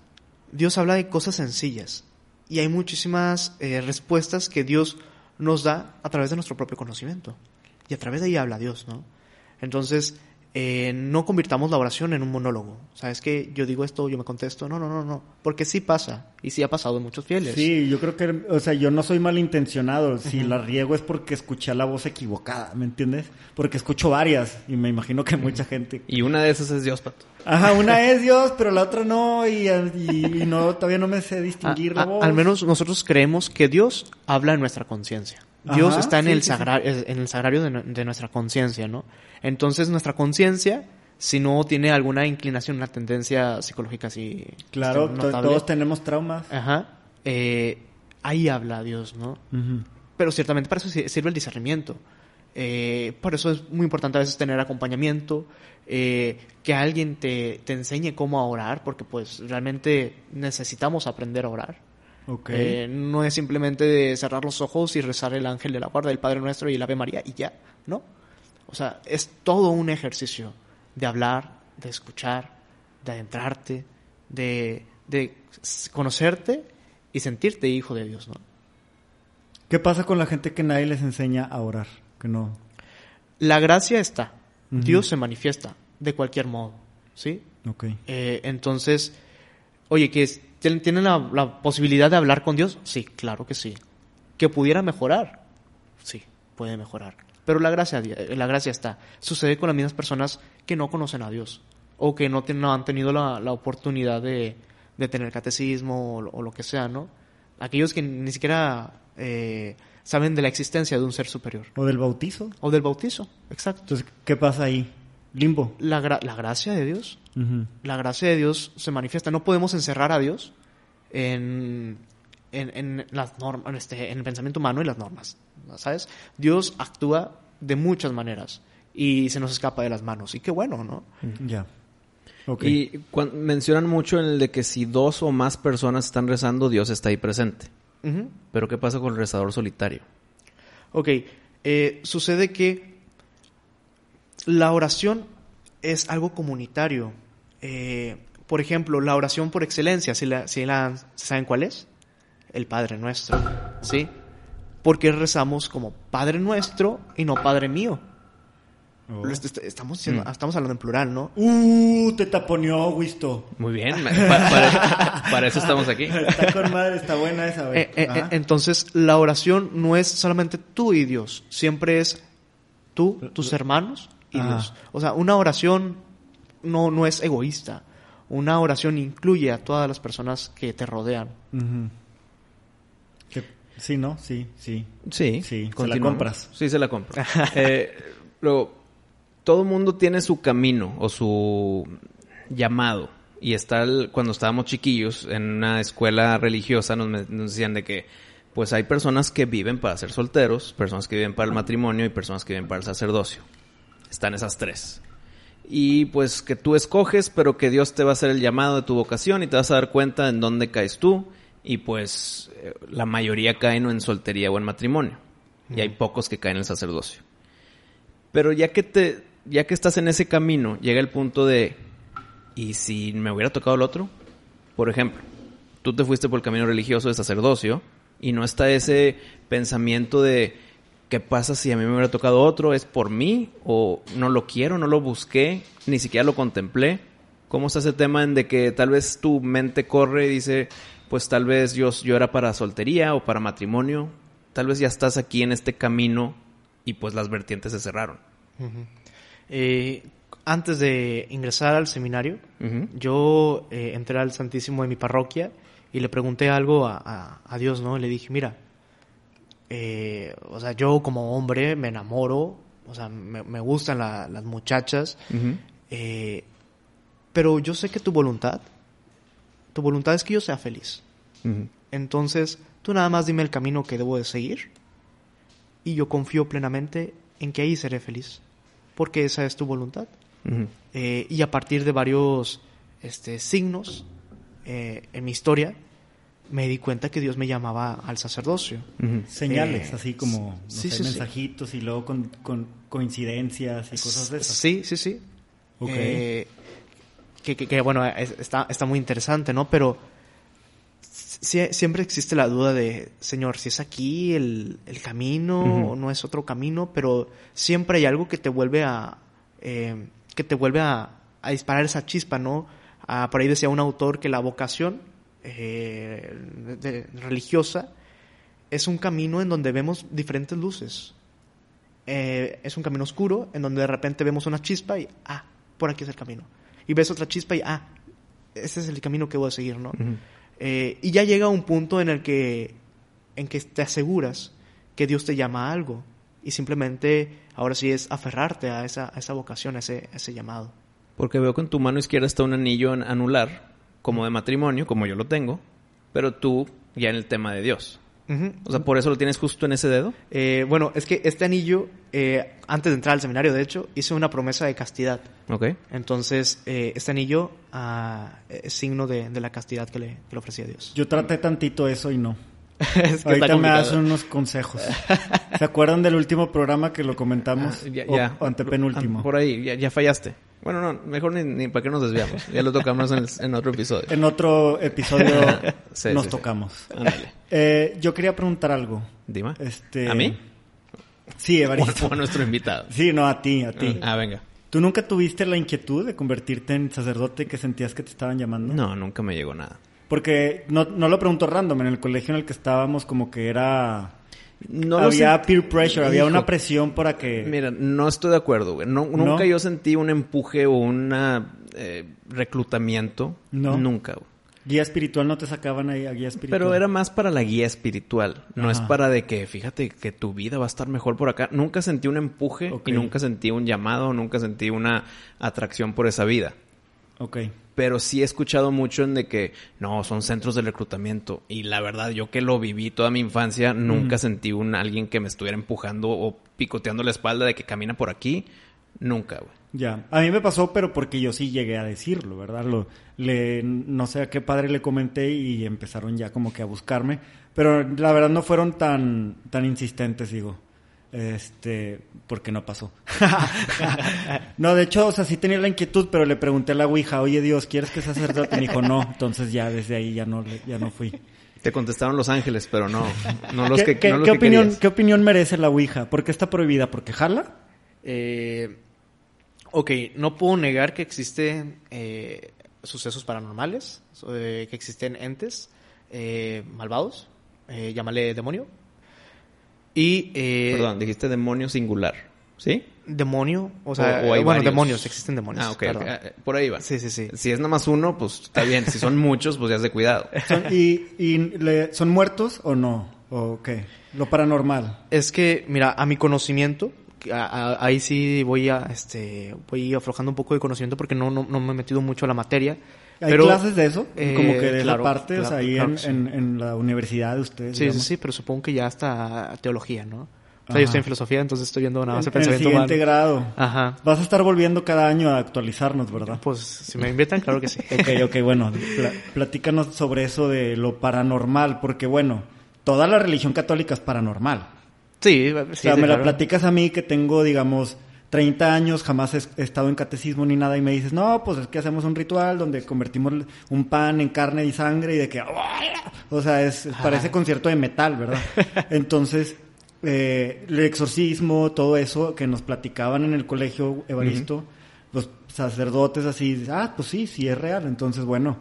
Dios habla de cosas sencillas. Y hay muchísimas eh, respuestas que Dios nos da a través de nuestro propio conocimiento. Y a través de ahí habla Dios, ¿no? Entonces, eh, no convirtamos la oración en un monólogo. ¿Sabes que Yo digo esto, yo me contesto. No, no, no, no. Porque sí pasa. Y sí ha pasado en muchos fieles. Sí, yo creo que, o sea, yo no soy malintencionado. Si la riego es porque escuché la voz equivocada, ¿me entiendes? Porque escucho varias y me imagino que mucha gente. Y una de esas es Dios, Pato. Ajá, una es Dios, pero la otra no y, y- y no todavía no me sé distinguir a- la voz. al menos nosotros creemos que Dios habla en nuestra conciencia. Dios Ajá, está en, sí, el sí, sí. sagra- en el sagrario de, nu- de nuestra conciencia, ¿no? Entonces nuestra conciencia, si no tiene alguna inclinación, una tendencia psicológica así... Claro, este, todos tenemos traumas. Ajá. eh, ahí habla Dios, ¿no? Pero ciertamente para eso si- sirve el discernimiento. Eh, por eso es muy importante a veces tener acompañamiento, eh, que alguien te, te enseñe cómo a orar, porque pues realmente necesitamos aprender a orar. Eh, no es simplemente de cerrar los ojos y rezar el ángel de la guarda, el Padre Nuestro y el Ave María y ya, ¿no? O sea, es todo un ejercicio de hablar, de escuchar, de adentrarte, de, de conocerte y sentirte hijo de Dios, ¿no? ¿Qué pasa con la gente que nadie les enseña a orar? Que no. La gracia está. Dios se manifiesta de cualquier modo, ¿sí? Ok. Eh, entonces, oye, que ¿tienen la, la posibilidad de hablar con Dios? Sí, claro que sí. ¿Que pudiera mejorar? Sí, puede mejorar. Pero la gracia, la gracia está. Sucede con las mismas personas que no conocen a Dios o que no, tienen- no han tenido la, la oportunidad de, de tener catecismo o, lo- o lo que sea, ¿no? Aquellos que ni siquiera eh, saben de la existencia de un ser superior. O del bautizo. O del bautizo, exacto. Entonces, ¿qué pasa ahí? Limbo. La, gra- la gracia de Dios la gracia de Dios se manifiesta. No podemos encerrar a Dios en, en, en las normas, en, este, en el pensamiento humano y las normas. ¿Sabes? Dios actúa de muchas maneras y se nos escapa de las manos. Y qué bueno, ¿no? Ya. Ok. Y mencionan mucho en el de que si dos o más personas están rezando, Dios está ahí presente. Pero ¿qué pasa con el rezador solitario? Ok, eh, sucede que la oración es algo comunitario. Eh, por ejemplo, la oración por excelencia, si la, si la, ¿saben cuál es? El Padre Nuestro, ¿sí? Porque rezamos como Padre Nuestro y no Padre Mío. Oh. Estamos, diciendo- estamos hablando en plural, ¿no? Uh, te taponeó, Wisto. Muy bien, para, para eso estamos aquí. Está con madre, está buena esa, güey. Eh, eh, eh, entonces, la oración no es solamente tú y Dios, siempre es tú, tus hermanos y Ajá. Dios. O sea, una oración no, no es egoísta. Una oración incluye a todas las personas que te rodean. Que- Sí, ¿no? Sí, sí. Sí, Sí, se la compras. Sí, se la compro. Eh, luego, todo mundo tiene su camino o su llamado. Y está el- cuando estábamos chiquillos en una escuela religiosa nos, nos decían de que pues hay personas que viven para ser solteros, personas que viven para el matrimonio y personas que viven para el sacerdocio. Están esas tres. Y pues que tú escoges, pero que Dios te va a hacer el llamado de tu vocación y te vas a dar cuenta en dónde caes tú. Y pues eh, la mayoría caen en soltería o en matrimonio. Y hay pocos que caen en el sacerdocio. Pero ya que te, ya que estás en ese camino, llega el punto de, ¿y si me hubiera tocado el otro? Por ejemplo, tú te fuiste por el camino religioso de sacerdocio y no está ese pensamiento de, ¿qué pasa si a mí me hubiera tocado otro? ¿Es por mí? ¿O no lo quiero, no lo busqué, ni siquiera lo contemplé? ¿Cómo está ese tema en de que tal vez tu mente corre y dice, pues tal vez yo, yo era para soltería o para matrimonio? Tal vez ya estás aquí en este camino y pues las vertientes se cerraron. Eh, antes de ingresar al seminario, yo eh, entré al Santísimo de mi parroquia y le pregunté algo a, a- a Dios, ¿no? Le dije, mira, eh, o sea, yo como hombre me enamoro, o sea, me, me gustan la- las muchachas, eh, pero yo sé que tu voluntad, tu voluntad es que yo sea feliz. Entonces, tú nada más dime el camino que debo de seguir y yo confío plenamente en que ahí seré feliz, porque esa es tu voluntad. Eh, y a partir de varios este, signos eh, en mi historia, me di cuenta que Dios me llamaba al sacerdocio. Señales, Eh, así como no sí, sé, sí, sí. mensajitos y luego con, con coincidencias y cosas de esas. Sí, sí, sí. Ok. Eh, que, que- que, bueno, es- está, está muy interesante, ¿no? Pero sie- siempre existe la duda de, Señor, si es aquí el, el camino o no es otro camino, pero siempre hay algo que te vuelve a, eh, que te vuelve a, a disparar esa chispa, ¿no? Ah, por ahí decía un autor que la vocación eh, de- religiosa es un camino en donde vemos diferentes luces. Eh, es un camino oscuro en donde de repente vemos una chispa y, ah, por aquí es el camino. Y ves otra chispa y, ah, ese es el camino que voy a seguir, ¿no? Eh, y ya llega un punto en el que, en que te aseguras que Dios te llama a algo. Y simplemente ahora sí es aferrarte a esa, a esa vocación, a ese, a ese llamado. Porque veo que en tu mano izquierda está un anillo en- anular, como de matrimonio, como yo lo tengo, pero tú ya en el tema de Dios. O sea, ¿por eso lo tienes justo en ese dedo? Eh, bueno, es que este anillo, eh, antes de entrar al seminario, de hecho, hice una promesa de castidad. Ok. Entonces, eh, este anillo ah, es signo de, de la castidad que le, que le ofrecía Dios. Yo traté tantito eso y no. es que Ahorita me das unos consejos. ¿Se acuerdan del último programa que lo comentamos? Ah, Ya, O- ya. o antepenúltimo. Por ahí, ya, ya fallaste. Bueno, no, mejor ni, ni para qué nos desviamos. Ya lo tocamos en, el- en otro episodio. En otro episodio Sí, nos sí, sí. tocamos. Ándale. Eh, yo quería preguntar algo. Dime. Este... ¿A mí? Sí, O Evaristo. a nuestro invitado. Sí, no, a ti, a ti. Ah, venga. ¿Tú nunca tuviste la inquietud de convertirte en sacerdote que sentías que te estaban llamando? No, nunca me llegó nada. Porque no, no lo pregunto random, en el colegio en el que estábamos como que era... No había peer pressure, había una presión para que... Mira, no estoy de acuerdo, güey. No- nunca ¿No? yo sentí un empuje o un reclutamiento. No. Nunca, güey. Guía espiritual no te sacaban ahí a guía espiritual. Pero era más para la guía espiritual. No es para de que, fíjate, que tu vida va a estar mejor por acá. Nunca sentí un empuje y nunca sentí un llamado, nunca sentí una atracción por esa vida. Ok. Pero sí he escuchado mucho en de que, no, son centros de reclutamiento. Y la verdad, yo que lo viví toda mi infancia, nunca sentí un alguien que me estuviera empujando o picoteando la espalda de que camina por aquí. Nunca, güey. Ya. A mí me pasó, pero porque yo sí llegué a decirlo, ¿verdad? Lo, le, no sé a qué padre le comenté y empezaron ya como que a buscarme. Pero la verdad no fueron tan, tan insistentes, digo. Este, porque no pasó. no, de hecho, o sea, sí tenía la inquietud, pero le pregunté a la Ouija, oye Dios, ¿quieres que sea sacerdote? Me dijo, no. Entonces ya desde ahí ya no, le- ya no fui. Te contestaron los ángeles, pero no, no los ¿Qué, que, qué- no los qué que opinión, querías. ¿Qué opinión merece la Ouija? ¿Por qué está prohibida? ¿Porque jala? Eh, ok, no puedo negar que existen eh, sucesos paranormales, eh, que existen entes eh, malvados, eh, llámale demonio. Y eh, Perdón, dijiste demonio singular, ¿sí? demonio, o sea, O- o hay bueno, varios. demonios, existen demonios. Ah, ok, eh, por ahí va. Sí, sí, sí. Si es nada más uno, pues está bien. Si son muchos, pues ya es de cuidado. Son- ¿Y, y le- son muertos o no? ¿O qué? Lo paranormal. Es que, mira, a mi conocimiento, que a- a- ahí sí voy a, este, voy aflojando un poco de conocimiento porque no, no, no me he metido mucho a la materia. ¿Hay pero, clases de eso? eh, Como que de claro, esa parte, o sea, ahí claro en, sí. en- en la universidad de ustedes. Sí, sí, digamos. sí, pero supongo que ya hasta teología, ¿no? O sea, Ajá. yo estoy en filosofía, entonces estoy viendo nada más el En, en el pensamiento siguiente humano. grado. Ajá. Vas a estar volviendo cada año a actualizarnos, ¿verdad? Pues si me invitan, claro que sí. Ok, ok, bueno, pla- platícanos sobre eso de lo paranormal, porque bueno, toda la religión católica es paranormal. Sí, sí, o sea, sí, me la platicas a mí que tengo, digamos, 30 años, jamás he estado en catecismo ni nada, y me dices, no, pues es que hacemos un ritual donde convertimos un pan en carne y sangre y de que... O sea, es, parece concierto de metal, ¿verdad? Entonces, eh, el exorcismo, todo eso que nos platicaban en el colegio Evaristo, los sacerdotes así, ah, pues sí, sí es real. Entonces, bueno,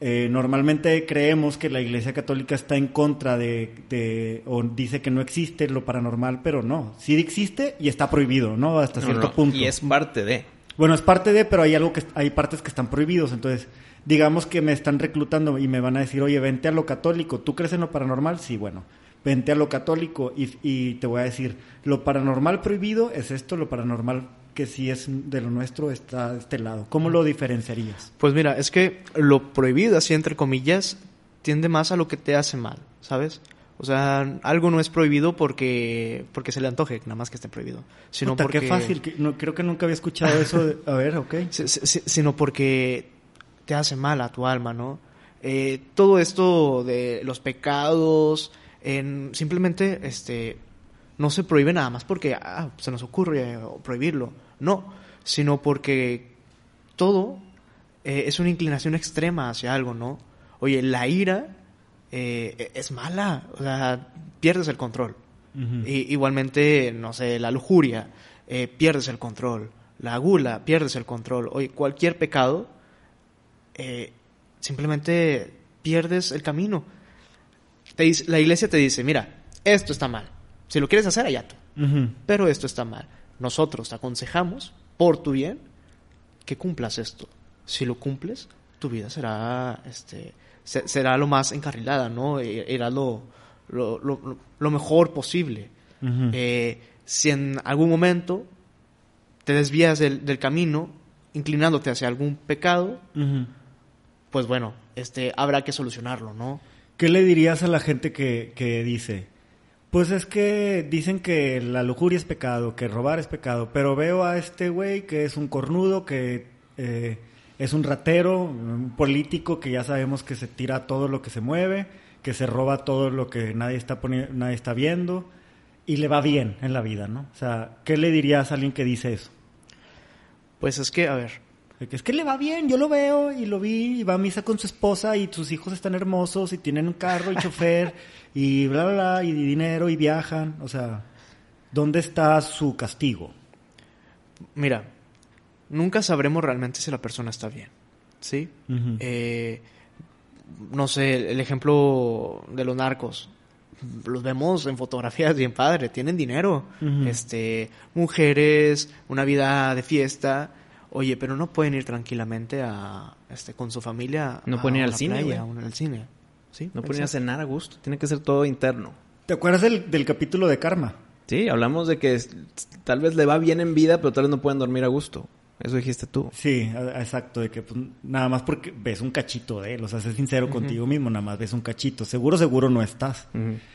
eh, normalmente creemos que la Iglesia Católica está en contra de, de- o dice que no existe lo paranormal, pero no, sí existe y está prohibido, ¿no? Hasta No, cierto no, punto. Y es parte de. Bueno, es parte de, pero hay algo que hay partes que están prohibidos, entonces digamos que me están reclutando y me van a decir, oye, vente a lo católico, ¿tú crees en lo paranormal? Sí, bueno, vente a lo católico y, y te voy a decir, lo paranormal prohibido es esto, lo paranormal que sí es de lo nuestro está de este lado. ¿Cómo lo diferenciarías? Pues mira, es que lo prohibido, así entre comillas, tiende más a lo que te hace mal, ¿sabes? O sea, algo no es prohibido porque porque se le antoje, nada más que esté prohibido. Sino Puta, porque, qué fácil, que- no, creo que nunca había escuchado eso. de- a ver, ok. si- si- si- sino porque te hace mal a tu alma, ¿no? Eh, todo esto de los pecados, en, simplemente este, no se prohíbe nada más porque ah, se nos ocurre eh, prohibirlo. No, sino porque todo eh, es una inclinación extrema hacia algo, ¿no? Oye, la ira eh, es mala, o sea, pierdes el control. Y, igualmente, no sé, la lujuria, eh, pierdes el control. La gula, pierdes el control. Oye, cualquier pecado, simplemente pierdes el camino. Te dice- la iglesia te dice, mira, esto está mal. Si lo quieres hacer, allá tú. Pero esto está mal. Nosotros te aconsejamos, por tu bien, que cumplas esto. Si lo cumples, tu vida será, este, se- será lo más encarrilada, ¿no? E- Irá lo, lo, lo- lo mejor posible. Eh, si en algún momento te desvías del, del camino, inclinándote hacia algún pecado, pues bueno, este, habrá que solucionarlo, ¿no? ¿Qué le dirías a la gente que, que dice? Pues es que dicen que la lujuria es pecado, que robar es pecado, pero veo a este güey que es un cornudo, que eh, es un ratero, un político que ya sabemos que se tira todo lo que se mueve, que se roba todo lo que nadie está nadie está viendo y le va bien en la vida, ¿no? O sea, ¿qué le dirías a alguien que dice eso? Pues es que, a ver, que Es que le va bien, yo lo veo y lo vi y va a misa con su esposa y sus hijos están hermosos y tienen un carro y chofer y bla, bla, bla, y dinero y viajan. O sea, ¿dónde está su castigo? Mira, nunca sabremos realmente si la persona está bien, ¿sí? Eh, no sé, el ejemplo de los narcos. Los vemos en fotografías bien padre, tienen dinero, este, mujeres, una vida de fiesta. Oye, pero no pueden ir tranquilamente a, este, con su familia. No a pueden ir al cine, playa, güey. a un- al cine. ¿Sí? No pueden ir a cenar a gusto. Tiene que ser todo interno. ¿Te acuerdas del, del capítulo de Karma? Sí, hablamos de que es- tal vez le va bien en vida, pero tal vez no pueden dormir a gusto. Eso dijiste tú. Sí, a- exacto, de que pues, nada más porque ves un cachito de él, o sea, sé sincero contigo mismo, nada más ves un cachito. Seguro, seguro no estás.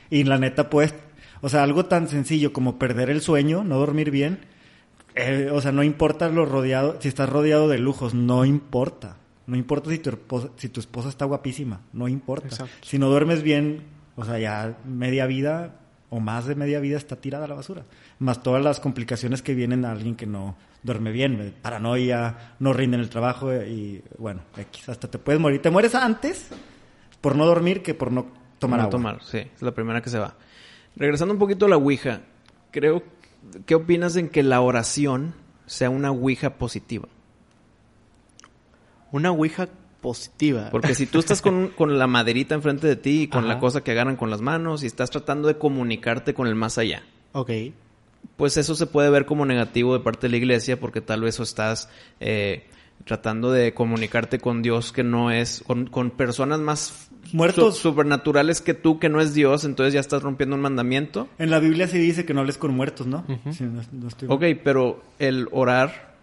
Y la neta, pues, o sea, algo tan sencillo como perder el sueño, no dormir bien, eh, o sea, no importa lo rodeado, si estás rodeado de lujos, no importa. No importa si tu esposa, si tu esposa está guapísima, no importa. Exacto. Si no duermes bien, o sea, ya media vida, o más de media vida está tirada a la basura. Más todas las complicaciones que vienen a alguien que no duerme bien, eh, paranoia, no rinde en el trabajo eh, y bueno, X, hasta te puedes morir. Te mueres antes por no dormir que por no tomar No agua. tomar, sí, es la primera que se va. Regresando un poquito a la Ouija, creo, ¿qué opinas en que la oración sea una Ouija positiva? Una ouija positiva. Porque si tú estás con, con la maderita enfrente de ti y con la cosa que agarran con las manos y estás tratando de comunicarte con el más allá, Ok. pues eso se puede ver como negativo de parte de la iglesia porque tal vez o estás eh, tratando de comunicarte con Dios que no es, con, con personas más Muertos. su- supernaturales que tú, que no es Dios, entonces ya estás rompiendo un mandamiento. En la Biblia sí dice que no hables con muertos, ¿no? Sí, no- no estoy- Ok, pero el orar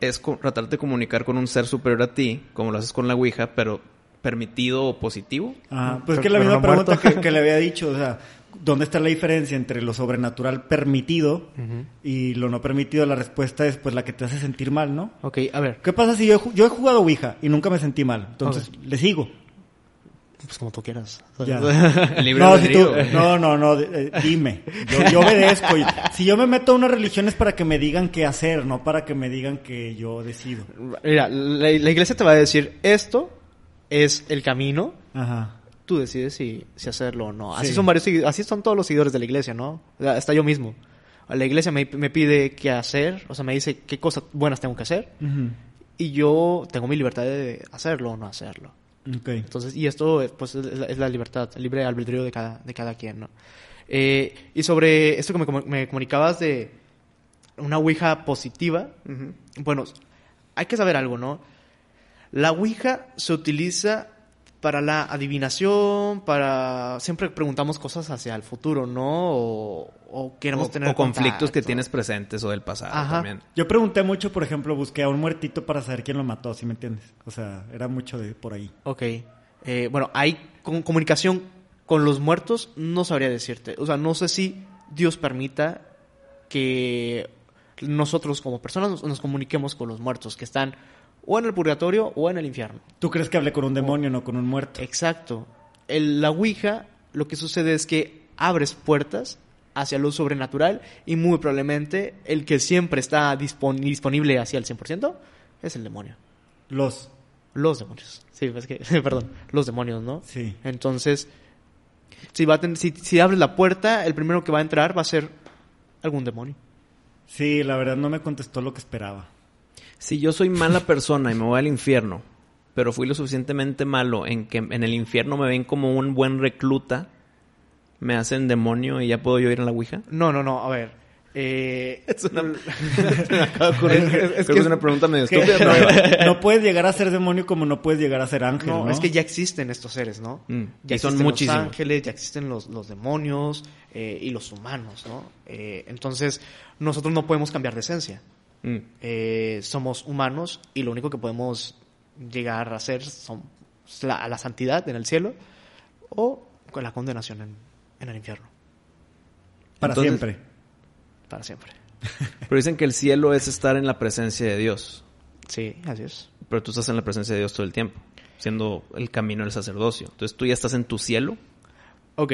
es co- tratar de comunicar con un ser superior a ti, como lo haces con la Ouija, pero permitido o positivo. Ah, Pero- pues es que la pero misma no pregunta que, que le había dicho, o sea, ¿dónde está la diferencia entre lo sobrenatural permitido y lo no permitido? La respuesta es pues la que te hace sentir mal, ¿no? Ok, a ver. ¿Qué pasa si yo, he ju- yo he jugado Ouija y nunca me sentí mal? Entonces, le sigo. Pues como tú quieras. Ya. No, si tú- albedrío. no, no, no, eh, dime. Yo, yo obedezco. Y si yo me meto a una religión es para que me digan qué hacer, no para que me digan que yo decido. Mira, la, la iglesia te va a decir, esto es el camino, Ajá. tú decides si, si hacerlo o no. Así Sí. son varios, así son todos los seguidores de la iglesia, ¿no? O sea, hasta yo mismo. La iglesia me, me pide qué hacer, o sea, me dice qué cosas buenas tengo que hacer, y yo tengo mi libertad de hacerlo o no hacerlo. Ok. Entonces, y esto eh, pues, es, la, es la libertad, el libre albedrío de cada, de cada quien, ¿no? Eh, y sobre esto que me, me comunicabas de una Ouija positiva, bueno, hay que saber algo, ¿no? La Ouija se utiliza para la adivinación, para... Siempre preguntamos cosas hacia el futuro, ¿no? O, o queremos O, tener o conflictos que tienes presentes o del pasado Ajá. también. Yo pregunté mucho, por ejemplo, busqué a un muertito para saber quién lo mató, ¿sí me entiendes? O sea, era mucho de por ahí. Ok. Eh, bueno, hay con- comunicación con los muertos, no sabría decirte. O sea, no sé si Dios permita que nosotros como personas nos, nos comuniquemos con los muertos que están o en el purgatorio o en el infierno. ¿Tú crees que hablé con un demonio, no con un muerto? Exacto. El, la Ouija, lo que sucede es que abres puertas hacia lo sobrenatural y muy probablemente el que siempre está dispon- disponible hacia el 100% es el demonio. Los. Los demonios. Sí, es que, perdón, los demonios, ¿no? Sí. Entonces, si, va a si, si abres la puerta, el primero que va a entrar va a ser algún demonio. Sí, la verdad no me contestó lo que esperaba. Si yo soy mala persona y me voy al infierno, pero fui lo suficientemente malo en que en el infierno me ven como un buen recluta, me hacen demonio y ya puedo yo ir a la Ouija. No, no, no, a ver. eh, Es una, me acaba de ocurrir. Es- es- es Creo que que es es- una pregunta medio Que estúpida, no, pero- no puedes llegar a ser demonio como no puedes llegar a ser ángel, ¿no? no, es que ya existen estos seres, ¿no? Mm, Ya y son existen muchísimos. los ángeles, ya existen los, los demonios eh, y los humanos, ¿no? Eh, entonces, nosotros no podemos cambiar de esencia. Mm. Eh, somos humanos y lo único que podemos llegar a ser son la, a la santidad en el cielo o con la condenación en, en el infierno, Para Entonces- siempre. para siempre. Pero dicen que el cielo es estar en la presencia de Dios. Sí, así es. Pero tú estás en la presencia de Dios todo el tiempo, siendo el camino del sacerdocio. Entonces tú ya estás en tu cielo. Ok,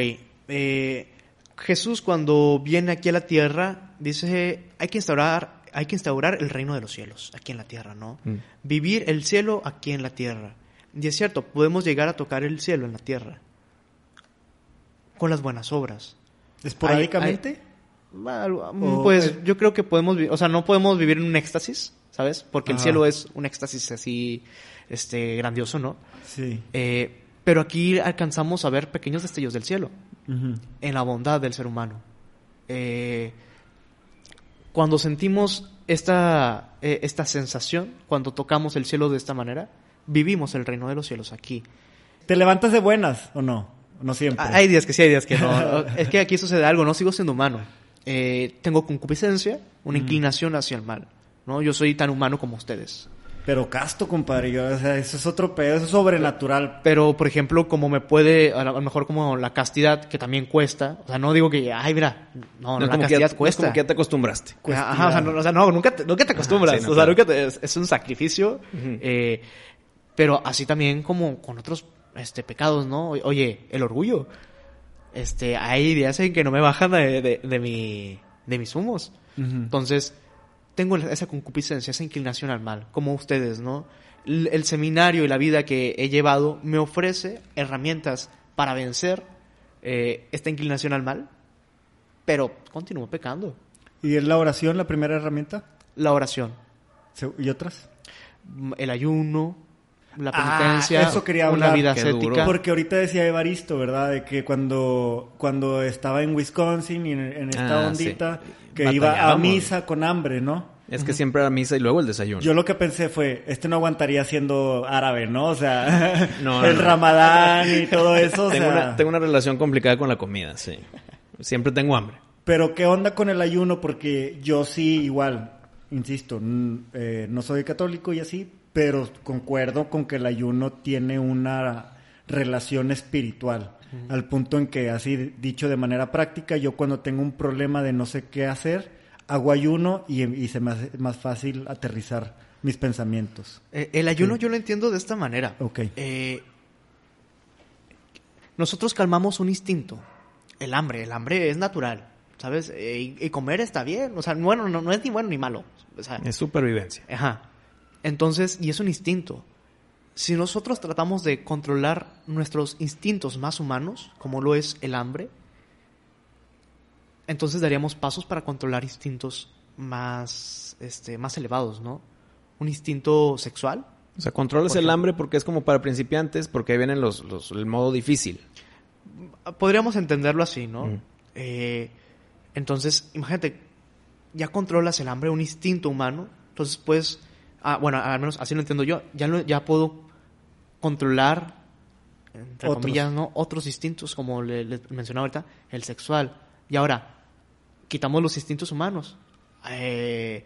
eh, Jesús cuando viene aquí a la tierra dice hay que instaurar hay que instaurar el reino de los cielos aquí en la tierra, ¿no? Mm. Vivir el cielo aquí en la tierra. Y es cierto, podemos llegar a tocar el cielo en la tierra con las buenas obras. ¿Esporádicamente? O- Pues eh. yo creo que podemos, o sea, no podemos vivir en un éxtasis, ¿sabes? Porque el cielo es un éxtasis así, este, grandioso, ¿no? Sí. Eh, pero aquí alcanzamos a ver pequeños destellos del cielo, en la bondad del ser humano. Eh, cuando sentimos esta, eh, esta sensación, cuando tocamos el cielo de esta manera, vivimos el reino de los cielos aquí. ¿Te levantas de buenas o no? No siempre. Ah, Hay días que sí, hay días que no. es que aquí sucede algo, no sigo siendo humano. Eh, tengo concupiscencia, una inclinación hacia el mal. ¿no? Yo soy tan humano como ustedes. Pero casto, compadre. Yo, o sea, eso es otro pedo, eso es sobrenatural. Pero, por ejemplo, como me puede, a lo mejor como la castidad, que también cuesta. O sea, no digo que, ay, mira, no, no, la que castidad no es cuesta. como que ya te acostumbraste. Ajá, o sea, no, o sea, no, nunca te, nunca te acostumbras. sí, no, o sea, claro. nunca te- es, es un sacrificio. Eh, pero así también como con otros este, pecados, ¿no? Oye, el orgullo. este, hay días en que no me bajan de, de, de mi, de mis humos. Entonces, tengo esa concupiscencia, esa inclinación al mal, como ustedes, ¿no? El, el seminario y la vida que he llevado me ofrece herramientas para vencer eh, esta inclinación al mal, pero continúo pecando. ¿Y es la oración la primera herramienta? La oración, ¿Y otras? mm, el ayuno, la Ah, penitencia, eso quería una hablar. vida Qué ascética. duro. Porque ahorita decía Evaristo, ¿verdad? De que cuando, cuando estaba en Wisconsin y en, en esta Ah, ondita, sí. que iba a misa con hambre, ¿no? Es que siempre era misa y luego el desayuno. Yo lo que pensé fue, este no aguantaría siendo árabe, ¿no? O sea, No, el no. ramadán y todo eso, o tengo, una, tengo una relación complicada con la comida, sí. Siempre tengo hambre. Pero ¿qué onda con el ayuno? Porque yo sí, igual, insisto, eh, no soy católico y así, pero concuerdo con que el ayuno tiene una relación espiritual. Al punto en que, así dicho de manera práctica, yo cuando tengo un problema de no sé qué hacer, hago ayuno y, y se me hace más fácil aterrizar mis pensamientos. Eh, el ayuno yo lo entiendo de esta manera. Ok. Eh, nosotros calmamos un instinto. El hambre, el hambre es natural, ¿sabes? Eh, y, y comer está bien. O sea, bueno, no, no es ni bueno ni malo. O sea, Es supervivencia. Ajá. Entonces, y es un instinto. Si nosotros tratamos de controlar nuestros instintos más humanos, como lo es el hambre, entonces daríamos pasos para controlar instintos más, este, más elevados, ¿no? Un instinto sexual. O sea, controlas el hambre porque es como para principiantes, porque ahí vienen los, los, el modo difícil. Podríamos entenderlo así, ¿no? Mm. Eh, entonces, imagínate, ya controlas el hambre, un instinto humano, entonces pues, ah, bueno, al menos así lo entiendo yo, ya, lo- ya puedo controlar, entre Otros. comillas, ¿no? Otros instintos, como le, le mencionaba ahorita, el sexual. Y ahora, quitamos los instintos humanos, eh,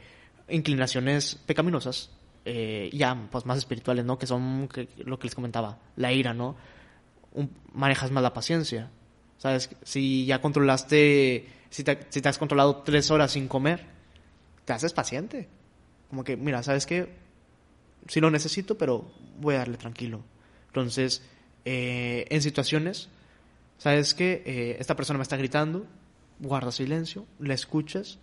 inclinaciones pecaminosas, eh, ya pues más espirituales, ¿no? Que son que- lo que les comentaba, la ira, ¿no? Un- manejas más la paciencia. ¿Sabes? Si ya controlaste, si te, si te has controlado tres horas sin comer, te haces paciente. Como que, mira, ¿sabes qué? Sí lo necesito, pero voy a darle tranquilo. Entonces, eh, en situaciones, ¿sabes qué? Eh, esta persona me está gritando, guarda silencio, la escuchas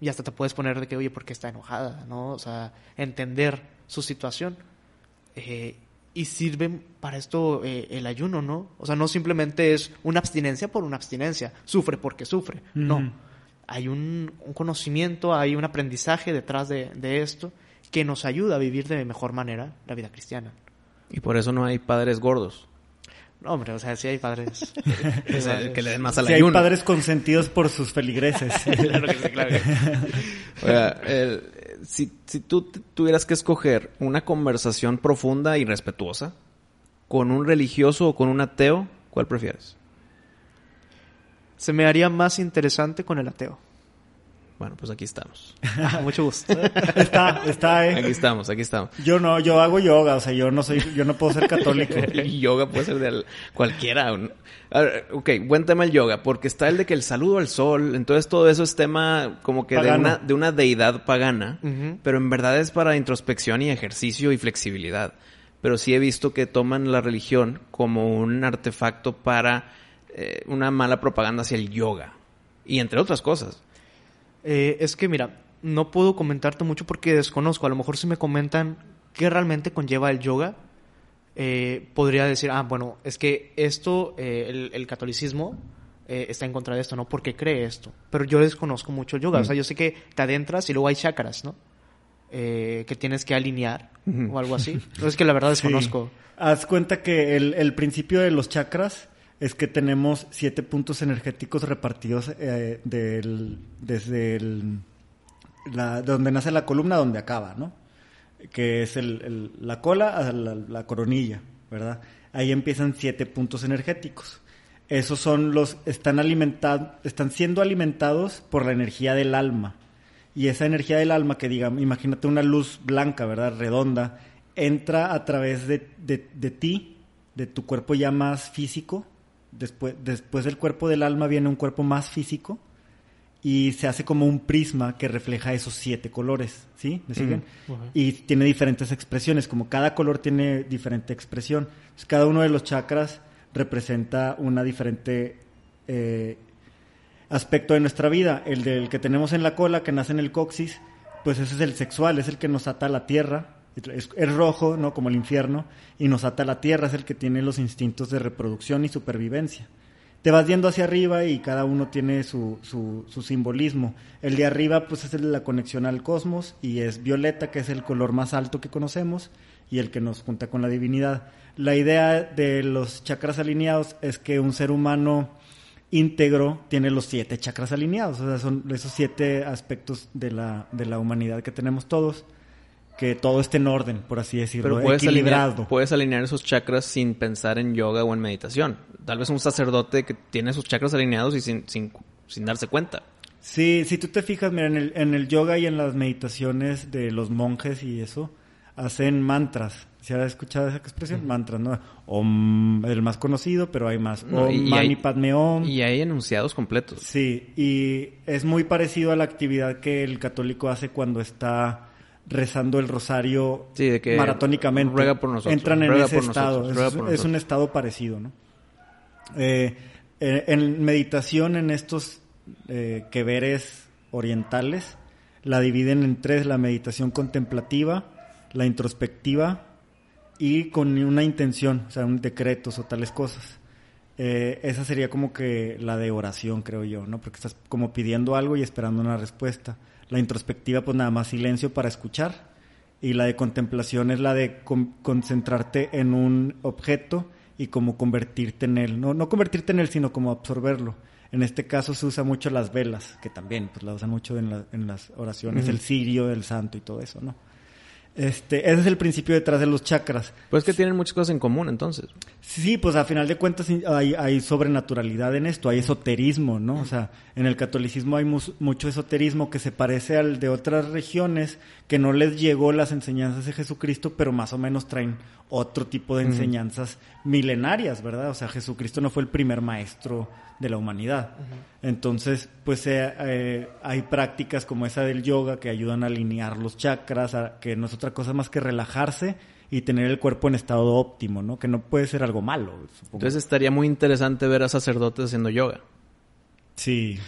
y hasta te puedes poner de que, oye, ¿por qué está enojada? ¿No? O sea, entender su situación. Eh, y sirve para esto eh, el ayuno, ¿no? O sea, no simplemente es una abstinencia por una abstinencia, sufre porque sufre, no. Hay un, un conocimiento, hay un aprendizaje detrás de, de esto que nos ayuda a vivir de mejor manera la vida cristiana. Y por eso no hay padres gordos. No, hombre, o sea, sí hay padres. O sea, que le den más al Si hay ayuno. padres consentidos por sus feligreses. claro que sí, claro que sí. Oiga, el- si, si tú tuvieras que escoger una conversación profunda y respetuosa con un religioso o con un ateo, ¿cuál prefieres? Se me haría más interesante con el ateo. Bueno, pues aquí estamos. Ah, mucho gusto. está, está, Aquí eh. estamos, aquí estamos. Yo no, yo hago yoga, o sea, yo no soy, yo no puedo ser católico. Yoga puede ser de al- cualquiera. ver, ok, buen tema el yoga, porque está el de que el saludo al sol, entonces todo eso es tema como que de una, de una deidad pagana, pero en verdad es para introspección y ejercicio y flexibilidad. Pero sí he visto que toman la religión como un artefacto para eh, una mala propaganda hacia el yoga. Y entre otras cosas. Eh, es que, mira, no puedo comentarte mucho porque desconozco. A lo mejor si me comentan qué realmente conlleva el yoga, eh, podría decir, ah, bueno, es que esto, eh, el, el catolicismo eh, está en contra de esto, ¿no? Porque cree esto. Pero yo desconozco mucho el yoga. O sea, yo sé que te adentras y luego hay chakras, ¿no? Eh, que tienes que alinear o algo así. No es que la verdad Sí. desconozco. Haz cuenta que el, el principio de los chakras es que tenemos siete puntos energéticos repartidos eh, del, desde el, donde nace la columna, donde acaba, ¿no? Que es el, la cola a la, la coronilla, ¿verdad? Ahí empiezan siete puntos energéticos. Esos son los, están alimentados, están siendo alimentados por la energía del alma. Y esa energía del alma, que digamos, imagínate una luz blanca, ¿verdad? Redonda, entra a través de- de ti, de tu cuerpo ya más físico. Después, después del cuerpo del alma viene un cuerpo más físico y se hace como un prisma que refleja esos siete colores, ¿sí? ¿Me siguen? Ujú. Y tiene diferentes expresiones, como cada color tiene diferente expresión. Entonces, cada uno de los chakras representa una diferente eh, aspecto de nuestra vida. El del que tenemos en la cola, que nace en el coxis, pues ese es el sexual, es el que nos ata a la tierra. Es, rojo, ¿no? Como el infierno, y nos ata a la tierra, es el que tiene los instintos de reproducción y supervivencia te vas yendo hacia arriba y cada uno tiene su, su, su, simbolismo. El de arriba pues es el de la conexión al cosmos y es violeta, que es el color más alto que conocemos y el que nos junta con la divinidad. La idea de los chakras alineados es que un ser humano íntegro tiene los siete chakras alineados, o sea, son esos siete aspectos de la, de la humanidad que tenemos todos que todo esté en orden, por así decirlo, Pero puedes equilibrado. Alinear, puedes alinear esos chakras sin pensar en yoga o en meditación. Tal vez un sacerdote que tiene sus chakras alineados y sin, sin, sin darse cuenta. Sí, si tú te fijas, mira, en el, en el yoga y en las meditaciones de los monjes y eso, hacen mantras. ¿Se ha escuchado esa expresión? Uh -huh. Mantras, ¿no? Om, el más conocido, pero hay más. No, Om, y, Mani, hay, Padme Om. Y hay enunciados completos. Sí, y es muy parecido a la actividad que el católico hace cuando está rezando el rosario sí, de que maratónicamente. Ruega por nosotros. Entran en ese estado. Nosotros, es, es, un estado parecido, ¿no? Eh, eh, en meditación, en estos eh, que veres orientales, la dividen en tres, la meditación contemplativa, la introspectiva y con una intención, o sea, un decretos o tales cosas. Eh, esa sería como que la de oración, creo yo, ¿no? Porque estás como pidiendo algo y esperando una respuesta. La introspectiva, pues nada más silencio para escuchar. Y la de contemplación es la de con concentrarte en un objeto y como convertirte en él. No, no convertirte en él, sino como absorberlo. En este caso se usa mucho las velas, que también pues la usan mucho en, la, en las oraciones, uh -huh. el cirio, el santo y todo eso, ¿no? Este, ese es el principio detrás de los chakras. Pues que tienen muchas cosas en común, entonces. Sí, pues a final de cuentas hay, hay sobrenaturalidad en esto, hay esoterismo, ¿no? O sea, en el catolicismo hay mu mucho esoterismo que se parece al de otras regiones que no les llegó las enseñanzas de Jesucristo, pero más o menos traen otro tipo de enseñanzas uh -huh. milenarias, ¿verdad? O sea, Jesucristo no fue el primer maestro de la humanidad. Uh -huh. Entonces, pues eh, eh, hay prácticas como esa del yoga que ayudan a alinear los chakras, a, que no es otra cosa más que relajarse y tener el cuerpo en estado óptimo, ¿no? Que no puede ser algo malo. Supongo. Entonces estaría muy interesante ver a sacerdotes haciendo yoga. Sí.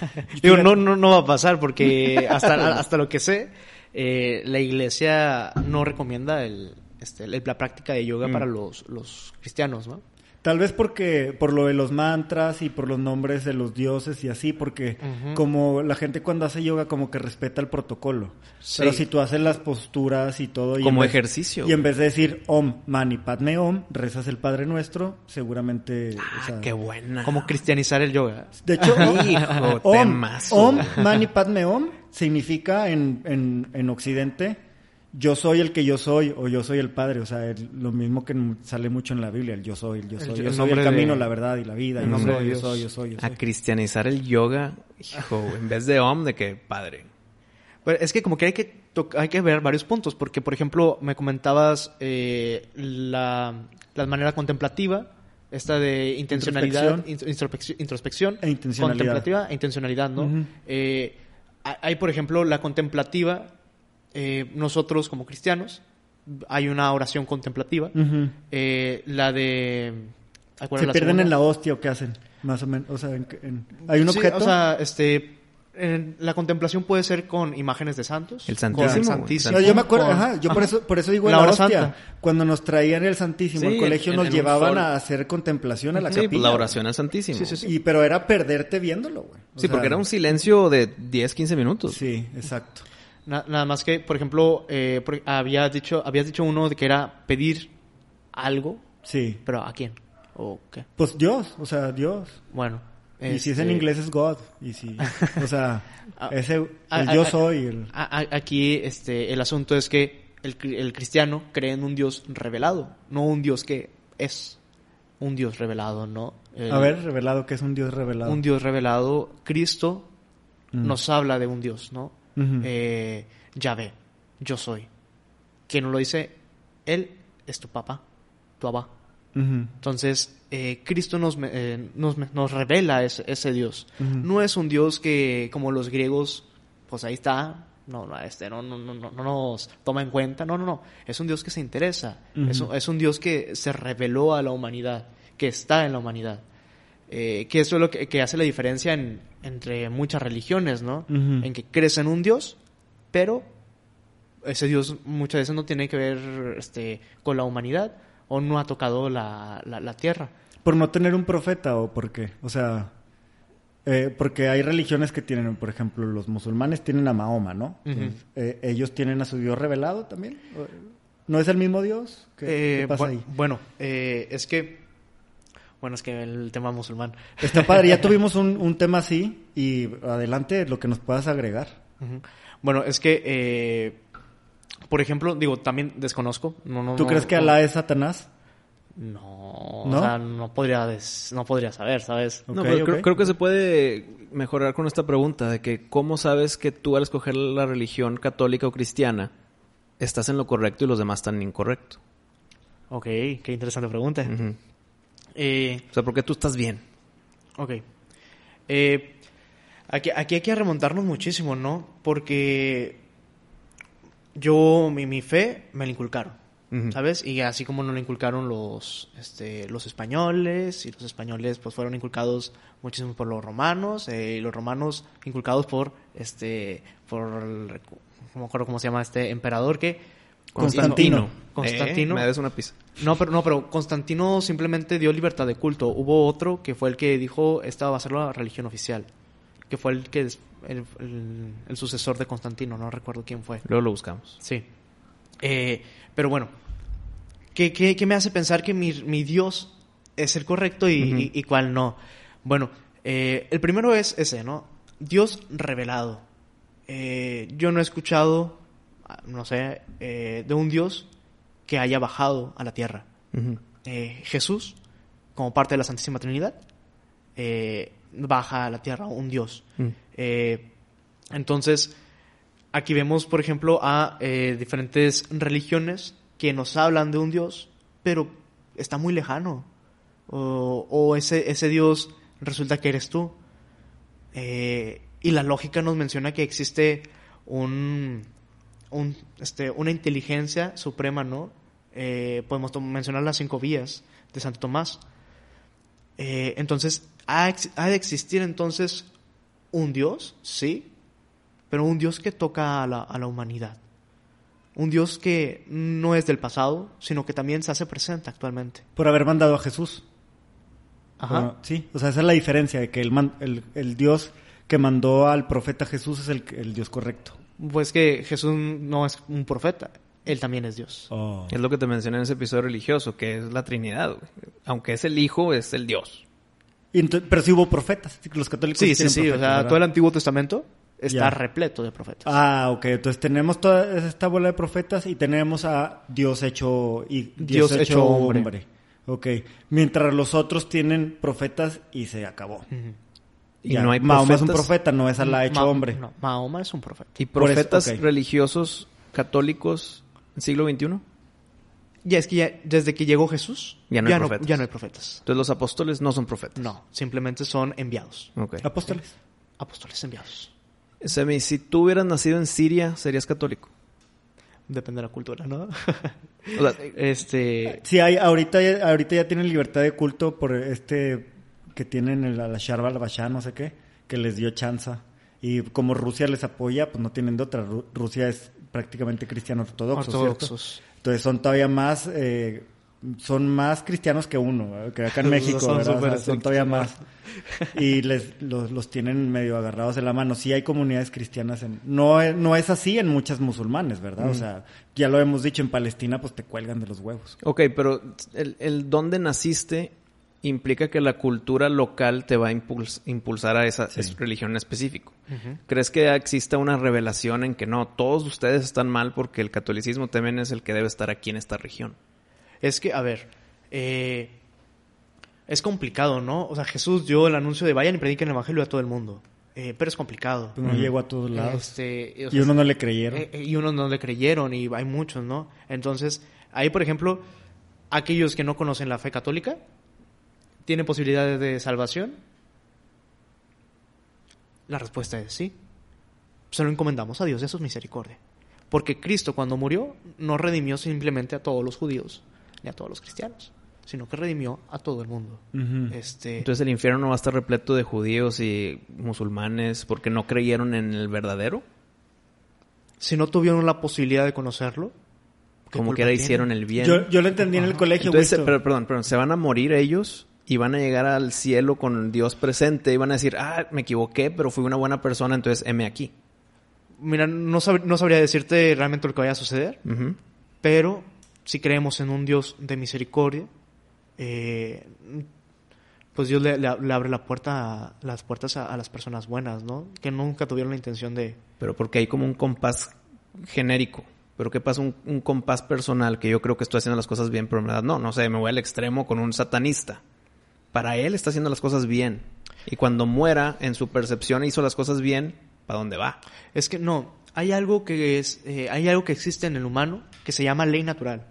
Digo, no, no, no va a pasar porque hasta, hasta lo que sé, eh, la iglesia no recomienda el, este, la práctica de yoga mm. para los, los cristianos, ¿no? Tal vez porque por lo de los mantras y por los nombres de los dioses y así, porque uh -huh. como la gente cuando hace yoga como que respeta el protocolo. Sí. Pero si tú haces las posturas y todo... Y como vez, ejercicio. Y en vez de decir Om, Mani, Padme Om, rezas el Padre Nuestro, seguramente... Ah, o sea, qué buena. Como cristianizar el yoga. De hecho, Hijo, Om. Om, Mani, Padme Om significa en, en, en Occidente yo soy el que yo soy o yo soy el Padre, o sea, el, lo mismo que sale mucho en la Biblia, el yo soy, el yo soy, el, yo soy el camino, de... la verdad y la vida, yo soy, yo soy, yo soy, yo soy. A cristianizar el yoga, hijo, en vez de om, de que Padre. Bueno, es que como que hay que hay que ver varios puntos, porque por ejemplo me comentabas eh, la, la manera contemplativa, esta de intencionalidad, introspección, introspección e intencionalidad. contemplativa e intencionalidad, ¿no? Uh -huh. eh, hay por ejemplo la contemplativa eh, nosotros como cristianos hay una oración contemplativa, uh -huh. eh, la de... ¿Se pierden segunda? en la hostia o qué hacen? Más o menos, o sea, en, en, ¿hay un sí, objeto? o sea, este... la contemplación puede ser con imágenes de santos. El Santísimo. El Santísimo. No, yo me acuerdo, ajá, yo por eso, por eso digo la en hora hostia. santa. Cuando nos traían el Santísimo Sí, al colegio, en- nos en llevaban a hacer contemplación a la Sí, capilla. pues la oración al Santísimo. Sí, sí, sí. Y, pero era perderte viéndolo, güey. O Sí, sea, porque era un silencio de 10, 15 minutos. Sí, exacto. Na- nada más que, por ejemplo, eh, por- habías dicho, habías dicho uno de que era pedir algo, Sí. pero ¿a quién? ¿O qué? Pues Dios, o sea, Dios. Bueno. Y si es en este, inglés es God. Y si, o sea, Ah, ese, el ah, yo ah, soy. El, a- Aquí este, el asunto es que el, el cristiano cree en un Dios revelado, no un Dios que es un Dios revelado, ¿no? El- a ver, revelado, que es un Dios revelado. un Dios revelado. Cristo Mm. nos habla de un Dios, ¿no? Ujú. Eh, Yahvé, yo soy. Quien nos lo dice, Él es tu papá, tu. Ujú. Entonces, eh, Cristo nos, eh, nos, nos revela ese, ese Dios. No es un Dios que, como los griegos, pues ahí está, no, no, este, no, no, no, no, no nos toma en cuenta. No, no, no. Es un Dios que se interesa. Es un Dios que se reveló a la humanidad, que está en la humanidad. Eh, que eso es lo que, que hace la diferencia en- entre muchas religiones, ¿no? Ujú. En que crees en un Dios, pero ese Dios muchas veces no tiene que ver este, con la humanidad o no ha tocado la, la, la tierra. ¿Por no tener un profeta o por qué? O sea, eh, porque hay religiones que tienen, por ejemplo, los musulmanes tienen a Mahoma, ¿no? Ujú. Entonces, eh, ¿Ellos tienen a su Dios revelado también? ¿O- ¿No es el mismo Dios? ¿Qué, qué Eh, pasa bu- ahí? Bueno, eh, es que... Bueno, es que el tema musulmán. Está padre, ya tuvimos un, un tema así y adelante lo que nos puedas agregar. Bueno, es que, eh, por ejemplo, digo, también desconozco. No, no, ¿Tú no- crees que no- Alá es Satanás? No, ¿No? o sea, no podría, des- no podría saber, ¿sabes? No, pero creo, creo que se puede mejorar con esta pregunta de que cómo sabes que tú al escoger la religión católica o cristiana estás en lo correcto y los demás están en incorrecto. Ok, qué interesante pregunta. Ujú. Eh, O sea, ¿por qué tú estás bien? ok. Eh, aquí, aquí hay que remontarnos muchísimo, ¿no? Porque yo, mi, mi fe, me la inculcaron. ¿sabes? Y así como nos la inculcaron los, este, los españoles, y los españoles pues fueron inculcados muchísimo por los romanos, eh, y los romanos inculcados por, este, por, no me acuerdo cómo se llama este emperador que... Constantino. Constantino. Eh, me una pizza. No, pero no, pero Constantino simplemente dio libertad de culto. Hubo otro que fue el que dijo esta va a ser la religión oficial, que fue el que es el, el- el sucesor de Constantino, no recuerdo quién fue. Luego lo buscamos. Sí. Eh, pero bueno, ¿qué, qué, qué me hace pensar que mi, mi Dios es el correcto y, Ujú. y- y cuál no? Bueno, eh, el primero es ese, ¿no? Dios revelado. Eh, yo no he escuchado, no sé, eh, de un Dios que haya bajado a la tierra. Eh, Jesús, como parte de la Santísima Trinidad, eh, baja a la tierra, un Dios. Mm. Entonces, aquí vemos, por ejemplo, a diferentes religiones que nos hablan de un Dios, pero está muy lejano. O, o ese, ese Dios resulta que eres tú. Y la lógica nos menciona que existe un, un, este, una inteligencia suprema, ¿no? Eh, podemos mencionar las cinco vías de Santo Tomás. Eh, entonces, ¿ha, de existir entonces un Dios? Sí, pero un Dios que toca a la, a la humanidad. Un Dios que no es del pasado, sino que también se hace presente actualmente. Por haber mandado a Jesús. Ajá. Bueno, sí, o sea, esa es la diferencia, de que el, man- el, el Dios que mandó al profeta Jesús es el, el Dios correcto. Pues que Jesús no es un profeta, él también es Dios. Es lo que te mencioné en ese episodio religioso, que es la Trinidad. güey. Aunque es el Hijo, es el Dios. Pero sí hubo profetas, los católicos Sí, sí, tienen sí, o profetas, sea, ¿verdad? todo el Antiguo Testamento está repleto de profetas. Ah, ok, entonces tenemos toda esta bola de profetas y tenemos a Dios hecho y Dios, Dios hecho, hecho hombre. hombre. Ok, mientras los otros tienen profetas y se acabó. Y Ya, no hay Mahoma es un profeta, no es Alá hecho Ma- hombre. no, Mahoma es un profeta. ¿Y eso, profetas religiosos católicos en siglo XXI? Ya es que ya, desde que llegó Jesús, Ya no hay profetas. ya no hay profetas. Entonces los apóstoles no son profetas. No, simplemente son enviados. Ok. Apóstoles. Apóstoles enviados. Semi, si tú hubieras nacido en Siria, serías católico. Depende de la cultura, ¿no? O sea, este. Sí, hay, ahorita, ahorita ya tienen libertad de culto por este que tienen el Al-Ashar al-Bashar, no sé qué, que les dio chanza. Y como Rusia les apoya, pues no tienen de otra. Ru- Rusia es prácticamente cristiano ortodoxo, ¿cierto? Ortodoxos. Entonces son todavía más, eh, son más cristianos que uno, ¿eh? que acá en México, Son ¿verdad? O súper sea, son todavía más. Y les, los, los tienen medio agarrados de la mano. Sí hay comunidades cristianas, en, no, no es así en muchas musulmanes, ¿verdad? O sea, ya lo hemos dicho, en Palestina pues te cuelgan de los huevos. ok, pero el, el dónde naciste implica que la cultura local te va a impuls- impulsar a esa Sí. religión en específico. ¿Crees que exista una revelación en que no, todos ustedes están mal porque el catolicismo también es el que debe estar aquí en esta región? Es que, a ver, eh, es complicado, ¿no? O sea, Jesús dio el anuncio de vayan y prediquen el evangelio a todo el mundo. Eh, pero es complicado. Pues no llegó a todos lados. Este, o y uno no le creyeron. Eh, eh, y unos no le creyeron y hay muchos, ¿no? Entonces, ahí, por ejemplo, aquellos que no conocen la fe católica, ¿tienen posibilidades de salvación? La respuesta es sí. Se lo encomendamos a Dios y a su misericordia. Porque Cristo cuando murió no redimió simplemente a todos los judíos ni a todos los cristianos, sino que redimió a todo el mundo. Este, Entonces el infierno no va a estar repleto de judíos y musulmanes porque no creyeron en el verdadero. si no tuvieron la posibilidad de conocerlo, ¿qué Como que ahora tienen? hicieron el bien. Yo, yo lo entendí en el colegio, Entonces, pero, perdón, perdón, se van a morir ellos y van a llegar al cielo con Dios presente y van a decir, ah, me equivoqué, pero fui una buena persona, entonces heme aquí. Mira, no, sab- no sabría decirte realmente lo que vaya a suceder, pero si creemos en un Dios de misericordia, eh, pues Dios le, le- le abre la puerta a- las puertas a, a las personas buenas, ¿no? Que nunca tuvieron la intención de... Pero porque hay como un compás genérico. Pero ¿qué pasa? Un, un compás personal que yo creo que estoy haciendo las cosas bien, pero en verdad no. No sé, me voy al extremo con un satanista. Para él está haciendo las cosas bien. Y cuando muera, en su percepción hizo las cosas bien, ¿para dónde va? Es que no, hay algo que es, eh, hay algo que existe en el humano que se llama ley natural.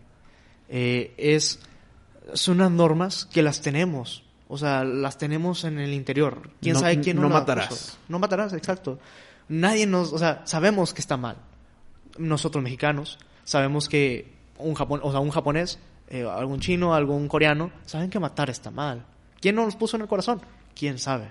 Eh, es, son unas normas que las tenemos, o sea, las tenemos en el interior. ¿Quién No- sabe quién no matarás. puso? No matarás, exacto. Nadie nos, o sea, sabemos que está mal. Nosotros mexicanos sabemos que un japón, o sea, un japonés, eh, algún chino, algún coreano, saben que matar está mal. ¿Quién nos los puso en el corazón? ¿Quién sabe?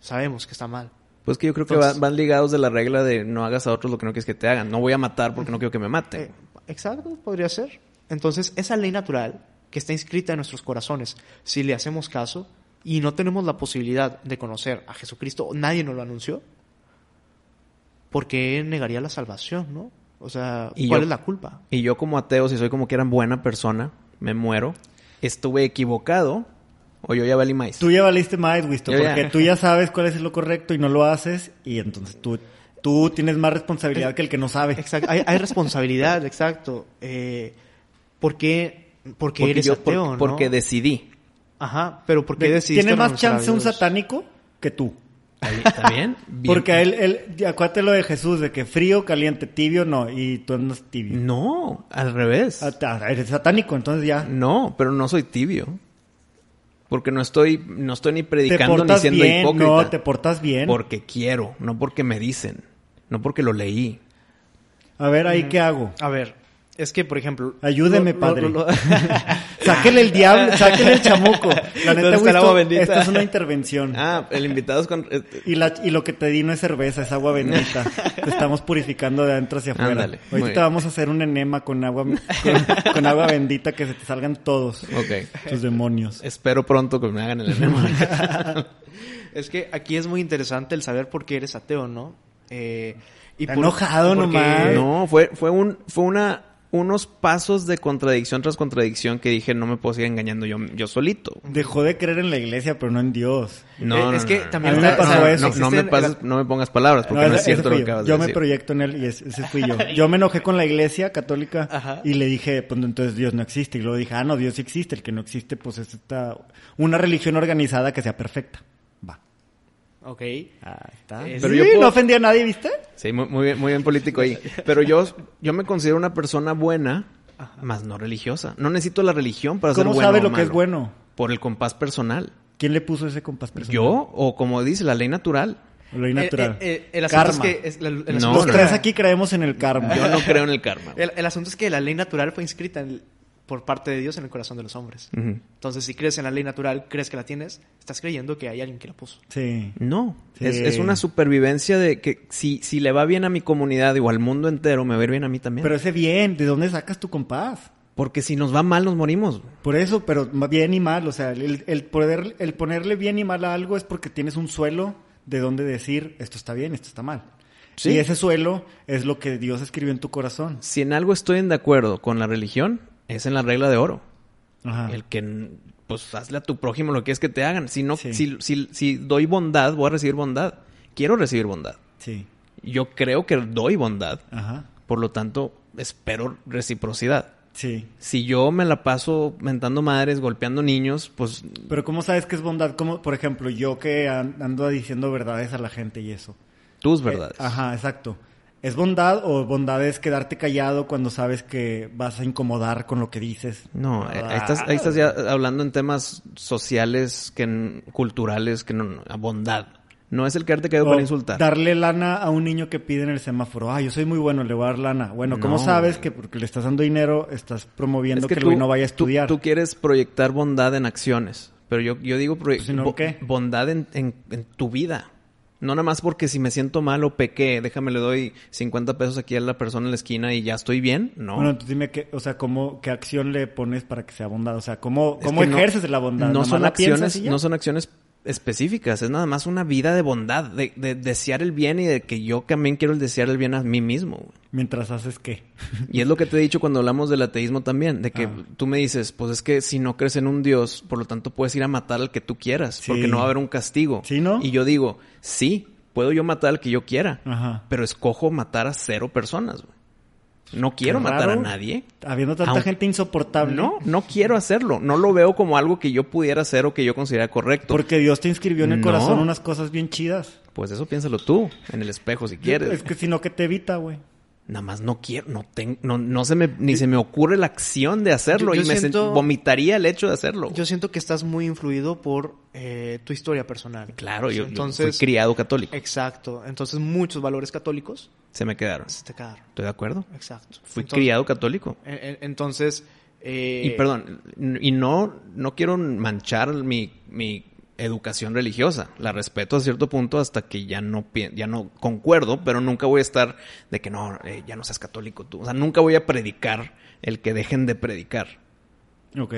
Sabemos que está mal. Pues que yo creo que Entonces- va- van ligados de la regla de no hagas a otros lo que no quieres que te hagan. No voy a matar porque no quiero que me maten. Eh, exacto, podría ser. Entonces, esa ley natural que está inscrita en nuestros corazones, si le hacemos caso y no tenemos la posibilidad de conocer a Jesucristo, nadie nos lo anunció, ¿por qué negaría la salvación, no? O sea, Y ¿cuál yo- es la culpa? Y yo como ateo, si soy como que eran buena persona, me muero, estuve equivocado o yo ya valí más. Tú ya valiste más, Wisto, ya. porque tú ya sabes cuál es lo correcto y no lo haces, y entonces tú, tú tienes más responsabilidad que el que no sabe. Exacto, hay, hay responsabilidad, exacto. Eh, ¿Por qué, por qué porque eres yo por- ateo, no? porque decidí. Ajá, pero ¿por qué De- decidiste Tiene más chance un satánico que tú. Bien. Porque a él, él, acuérdate lo de Jesús, de que frío, caliente, tibio, no, y tú andas tibio. No, al revés. Ah, ta- Eres satánico, entonces ya. No, pero no soy tibio. Porque no estoy, no estoy ni predicando ni siendo bien, hipócrita. no, te portas bien. Porque quiero, no porque me dicen. No porque lo leí. A ver, ahí qué hago. A ver, es que, por ejemplo... Ayúdeme, lo- padre. lo- lo- Sáquele el diablo, sáquele el chamuco. La ¿Dónde neta, Wisto, bendita? esta es una intervención. Ah, el invitado es con... eh, Y, la, y lo que te di no es cerveza, es agua bendita. te estamos purificando de adentro hacia afuera. Ándale, Ahorita te bien. vamos a hacer un enema con agua, con, con agua bendita que se te salgan todos Ok. tus demonios. Espero pronto que me hagan el enema. Es que aquí es muy interesante el saber por qué eres ateo, ¿no? Eh, y Está enojado porque- nomás. No, fue, fue un, fue una, unos pasos de contradicción tras contradicción que dije no me puedo seguir engañando yo, yo solito. Dejó de creer en la iglesia, pero no en Dios. No, Eh, no, es no, que no, también me pasó o sea, eso. No, no me pases- no me pongas palabras porque no, es cierto lo que yo. acabas Yo de me decir. proyecto en él y ese, ese fui yo. Yo me enojé con la iglesia católica Ajá. y le dije, pues entonces Dios no existe. Y luego dije, ah, no, Dios existe. El que no existe, pues es esta, una religión organizada que sea perfecta. Ok. Ahí está. Eh, Pero sí, yo no no ofendí a nadie, ¿viste? Sí, muy, muy bien, muy bien político ahí. Pero yo, yo me considero una persona buena, más no religiosa. No necesito la religión para ser ¿Cómo bueno sabe o lo que es bueno? Por el compás personal. ¿Quién le puso ese compás personal? ¿Yo? O como dice la ley natural. Ley natural. Eh, eh, eh, el asunto Karma. es que... es la- el No, Los tres la- aquí creemos en el karma. Yo no creo en el karma. El, el asunto es que la ley natural fue inscrita en- por parte de Dios en el corazón de los hombres. Entonces, si crees en la ley natural, crees que la tienes, estás creyendo que hay alguien que la puso. Sí. No, Sí. es, es una supervivencia de que si, si le va bien a mi comunidad o al mundo entero, me va a ir bien a mí también. Pero ese bien, ¿de dónde sacas tu compás? Porque si nos va mal, nos morimos. Por eso, pero bien y mal, o sea, el, el poder, el ponerle bien y mal a algo es porque tienes un suelo de donde decir esto está bien, esto está mal. Sí. Y ese suelo es lo que Dios escribió en tu corazón. Si en algo estoy en de acuerdo con la religión, es en la regla de oro. Ajá. El que, pues, hazle a tu prójimo lo que es que te hagan. Si no, Sí. si, si, si doy bondad, voy a recibir bondad. Quiero recibir bondad. Sí. Yo creo que doy bondad. Ajá. Por lo tanto, espero reciprocidad. Sí. Si yo me la paso mentando madres, golpeando niños, pues Pero ¿cómo sabes que es bondad? Como, por ejemplo, yo que an- ando diciendo verdades a la gente y eso. tus verdades. Eh, ajá, exacto. ¿Es bondad o bondad es quedarte callado cuando sabes que vas a incomodar con lo que dices? No, eh, ahí estás, ahí estás ya hablando en temas sociales, que culturales, que no, bondad. No es el quedarte callado O para insultar. Darle lana a un niño que pide en el semáforo. Ah, yo soy muy bueno, le voy a dar lana. Bueno, ¿cómo No, sabes que porque le estás dando dinero estás promoviendo Es que, el güey no vaya a estudiar? Tú, quieres proyectar bondad en acciones. Pero yo, yo digo Pues, no, bo- ¿qué? bondad en, en- en tu vida. No nada más porque si me siento mal o pequé, déjame le doy 50 pesos aquí a la persona en la esquina y ya estoy bien. No. Bueno, entonces dime qué, o sea, cómo, qué acción le pones para que sea bondad. O sea, cómo, cómo que no- ejerces la bondad. No ¿Nada son acciones, no son acciones específicas, es nada más una vida de bondad, de, de desear el bien y de que yo también quiero el desear el bien a mí mismo. güey. Mientras haces qué. Y es lo que te he dicho cuando hablamos del ateísmo también, de que Ah. tú me dices, pues es que si no crees en un Dios, por lo tanto puedes ir a matar al que tú quieras, Sí. porque no va a haber un castigo. ¿Sí, no? Y yo digo, sí, puedo yo matar al que yo quiera, Ajá. pero escojo matar a cero personas. güey. No quiero Qué matar a nadie. Habiendo tanta Aunque- gente insoportable. No, no quiero hacerlo. No lo veo como algo que yo pudiera hacer o que yo considera correcto. Porque Dios te inscribió en el No. corazón unas cosas bien chidas. Pues eso piénsalo tú, en el espejo si quieres. Es que si no, que te evita, güey. Nada más no quiero, no tengo, no, no se me, ni se me ocurre la acción de hacerlo Yo- y me siento- vomitaría el hecho de hacerlo. Yo siento que estás muy influido por eh, tu historia personal. claro, yo, yo Entonces, fui criado católico. Exacto. Entonces, muchos valores católicos Se me quedaron. se te quedaron. ¿Estoy de acuerdo? Exacto. Fui Entonces- criado católico. en- en- Entonces. eh, Y perdón, y no, no quiero manchar mi, mi educación religiosa. La respeto a cierto punto hasta que ya no, ya no concuerdo, pero nunca voy a estar de que no, eh, ya no seas católico tú. O sea, nunca voy a predicar el que dejen de predicar. Ok.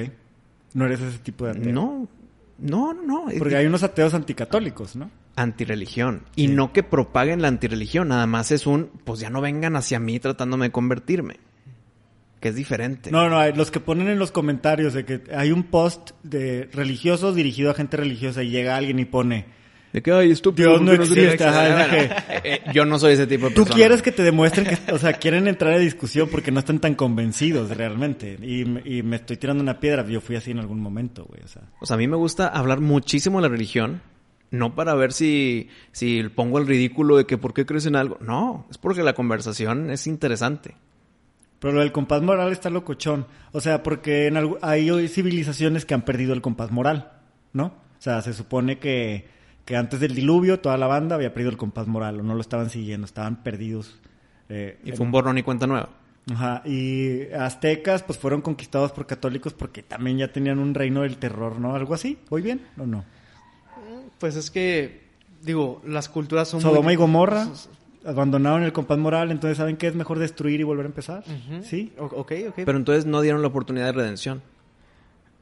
No eres ese tipo de ateo. No, no, no, Porque hay unos ateos anticatólicos, ¿no? antirreligión. Y no que propaguen la antirreligión, nada más es un, pues ya no vengan hacia mí tratándome de convertirme. Que es diferente. No, no, los que ponen en los comentarios de que hay un post de religiosos dirigido a gente religiosa y llega alguien y pone, De que, ay, estúpido. Dios no ¿por qué existe, ajá, eh, eh, yo no soy ese tipo de tú persona. quieres que te demuestren que, o sea, quieren entrar a discusión porque no están tan convencidos realmente. Y, me- y me estoy tirando una piedra, yo fui así en algún momento, güey, o sea. O sea, a mí me gusta hablar muchísimo de la religión. No para ver si, si pongo el ridículo de que por qué crees en algo. No, es porque la conversación es interesante. Pero lo del compás moral está locochón. O sea, porque en algu- hay hoy civilizaciones que han perdido el compás moral, ¿no? O sea, se supone que, que antes del diluvio toda la banda había perdido el compás moral o no lo estaban siguiendo, estaban perdidos. eh, Y fue un borrón y cuenta nueva. Ajá, y aztecas pues fueron conquistados por católicos porque también ya tenían un reino del terror, ¿no? ¿Algo así? ¿Voy bien o no? Pues es que, digo, las culturas son muy- Sodoma y Gomorra abandonaron el compás moral, entonces ¿saben qué es mejor destruir y volver a empezar? ¿Sí? O- Ok, ok. Pero entonces no dieron la oportunidad de redención.